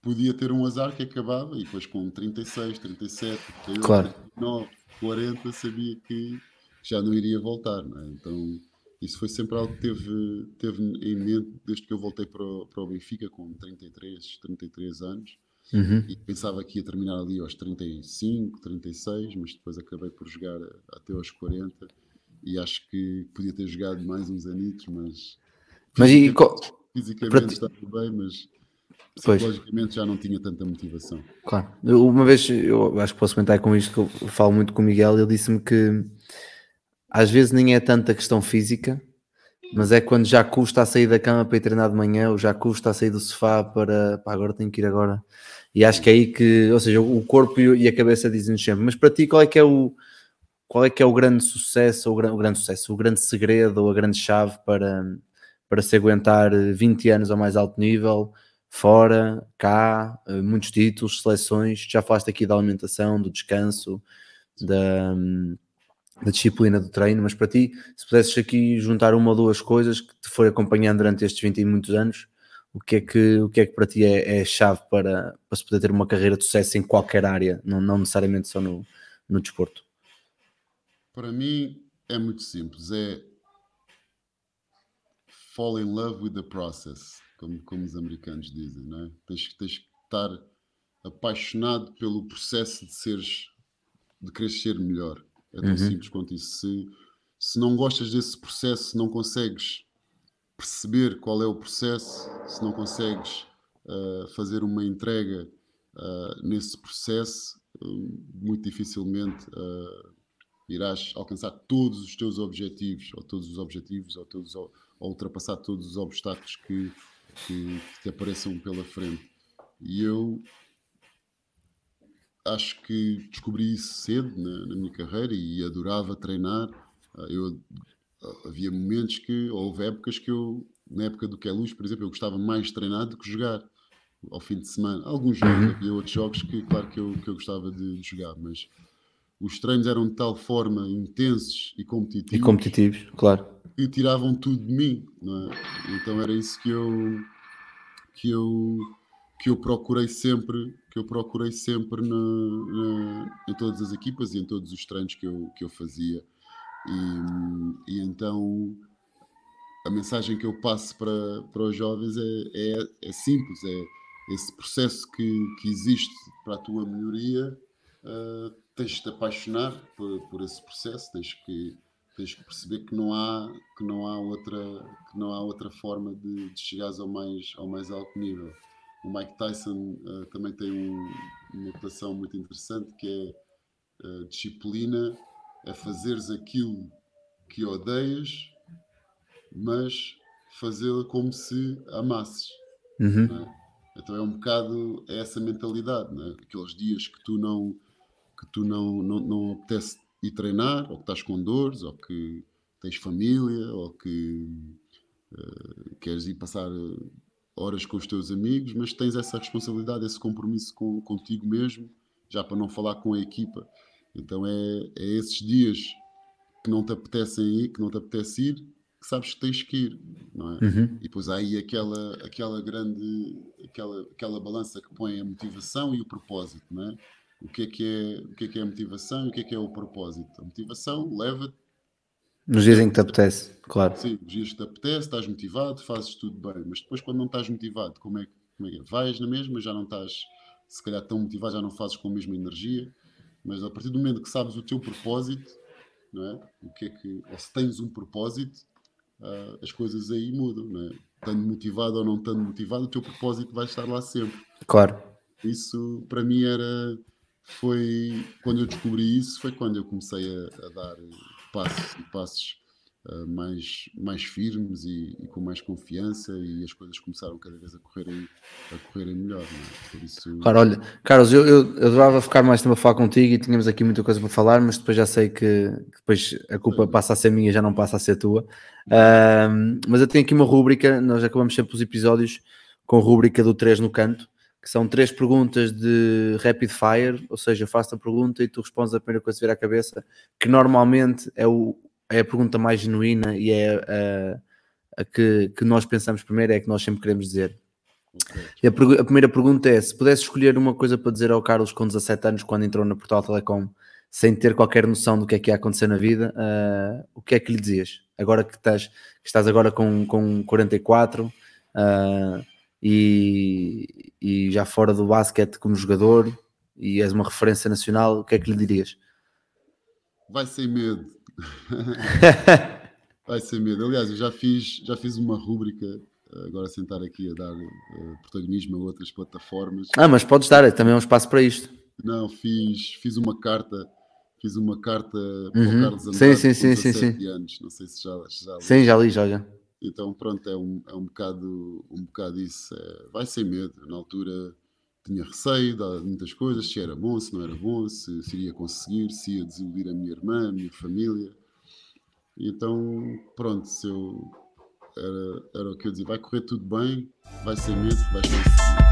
podia ter um azar que acabava e depois com 36, 37, 38, Claro. 39, 40 sabia que já não iria voltar. não é? Então isso foi sempre algo que teve, teve em mente desde que eu voltei para o, para o Benfica com 33, 33 anos Uhum. e pensava que ia terminar ali aos 35, 36, mas depois acabei por jogar até aos 40 e acho que podia ter jogado mais uns anitos, mas Mas e qual, Fisicamente ti- estava bem, mas. Psicologicamente já não tinha tanta motivação. Claro. Uma vez, eu acho que posso comentar com isto, que eu falo muito com o Miguel, ele disse-me que às vezes nem é tanta questão física, mas é quando já custa a sair da cama para ir treinar de manhã, ou já custa a sair do sofá para, pá, agora tenho que ir agora. E acho que é aí que, ou seja, o corpo e e a cabeça dizem-nos sempre, mas para ti qual é que é o qual é que é o grande sucesso, ou o gran- o grande sucesso, o grande segredo ou a grande chave para, para se aguentar 20 anos ao mais alto nível, fora, cá, eh, muitos títulos, seleções, já falaste aqui da alimentação, do descanso, da, da disciplina do treino, mas para ti, se pudesses aqui juntar uma ou duas coisas que te foi acompanhando durante estes 20 e muitos anos, o que é que, o que, é que para ti é, é chave para, para se poder ter uma carreira de sucesso em qualquer área, não, não necessariamente só no, no desporto? Para mim é muito simples, é fall in love with the process, como, como os americanos dizem, não é? Tens, que- tens que estar apaixonado pelo processo de seres, de ser melhor. É tão Uhum. simples quanto isso. Se, se não gostas desse processo, se não consegues perceber qual é o processo, se não consegues ah, fazer uma entrega ah, nesse processo, hum, muito dificilmente ah, irás alcançar todos os teus objetivos, ou todos os objetivos, ou, todos, ou, ou ultrapassar todos os obstáculos que, que, que te apareçam pela frente. E eu acho que descobri isso cedo na, na minha carreira e adorava treinar. Ah, Eu, ah, havia momentos que, ou houve épocas que eu, na época do que é luz, por exemplo, eu gostava mais de treinar do que jogar ao fim de semana. Alguns jogos, havia outros jogos que, claro, que eu, que eu gostava de, de jogar, mas os treinos eram de tal forma intensos e competitivos, E competitivos, claro. que tiravam tudo de mim, é? Então era isso que eu que eu que eu procurei sempre que eu procurei sempre na, na- em todas as equipas e em todos os treinos que eu que eu fazia e, e então a mensagem que eu passo para, para os jovens é, é, é simples é esse processo que, que existe para a tua melhoria ah, tens de te apaixonar por, por esse processo tens que tens que perceber que não há que não há outra que não há outra forma de, de chegares ao mais ao mais alto nível o Mike Tyson ah, também tem um- uma notação muito interessante que é ah, disciplina é fazeres aquilo que odeias mas fazê-la como se amasses Uhum. é? Então é um bocado essa mentalidade, é? aqueles dias que tu não que tu não, não, não apetece ir treinar, ou que estás com dores, ou que tens família, ou que eh, queres ir passar eh, horas com os teus amigos, mas tens essa responsabilidade, esse compromisso com, contigo mesmo, já para não falar com a equipa. Então é, é esses dias que não te apetecem ir, que não te apetece ir, que sabes que tens que ir, não é? Uhum. E depois há aí aquela, aquela grande, aquela, aquela balança que põe a motivação e o propósito, não é? O que é que é, o que é, que é a motivação e o que é que é o propósito? A motivação leva-te, Nos dias em que te apetece, claro. sim, os dias que te apetece, estás motivado, fazes tudo bem, mas depois quando não estás motivado, como é, que- como é que é? Vais na mesma, já não estás, se calhar tão motivado, já não fazes com a mesma energia, mas a partir do momento que sabes o teu propósito, não é? O que é que, ou se tens um propósito, ah, as coisas aí mudam, não é? Estando motivado ou não estando motivado, o teu propósito vai estar lá sempre. Claro. Isso para mim era foi quando eu descobri isso foi quando eu comecei a, a dar passos e passos ah, mais mais firmes e, e com mais confiança e as coisas começaram cada vez a correrem a correrem melhor é? isso Claro, olha, Carlos, eu, eu, eu adorava ficar mais tempo a falar contigo e tínhamos aqui muita coisa para falar, mas depois já sei que, que depois a culpa passa a ser minha, já não passa a ser tua. Ahm, mas eu tenho aqui uma rúbrica, nós acabamos sempre os episódios com a rúbrica do 3 no canto, que são três perguntas de rapid fire, ou seja, eu faço a pergunta e tu respondes a primeira coisa que vier à cabeça, que normalmente é, o, é a pergunta mais genuína e é a, a que, que nós pensamos primeiro, é a que nós sempre queremos dizer. E a, a primeira pergunta é: se pudesse escolher uma coisa para dizer ao Carlos com 17 anos, quando entrou na Portal Telecom, sem ter qualquer noção do que é que ia acontecer na vida, ah, o que é que lhe dizias? Agora que estás, que estás agora com, com 44 ah, e, e já fora do basquete como jogador e és uma referência nacional, o que é que lhe dirias? vai sem medo vai sem medo aliás eu já fiz já fiz uma rúbrica agora sentar aqui a dar uh, protagonismo a outras plataformas. Ah, mas podes dar, é também um espaço para isto. Não, fiz, fiz uma carta, fiz uma carta Uhum. para o Carlos Andrade Sim, sim, sim, sim, 17 sim. anos, não sei se já, já Sim, já li, já, já. Então pronto, é um, é um bocado um bocado isso. é, vai sem medo. Na altura tinha receio de muitas coisas, se era bom, se não era bom, se, se iria conseguir, se ia desiludir a minha irmã, a minha família. Então, pronto, se eu era, era o que eu dizia, vai correr tudo bem, vai sem medo, vais conseguir.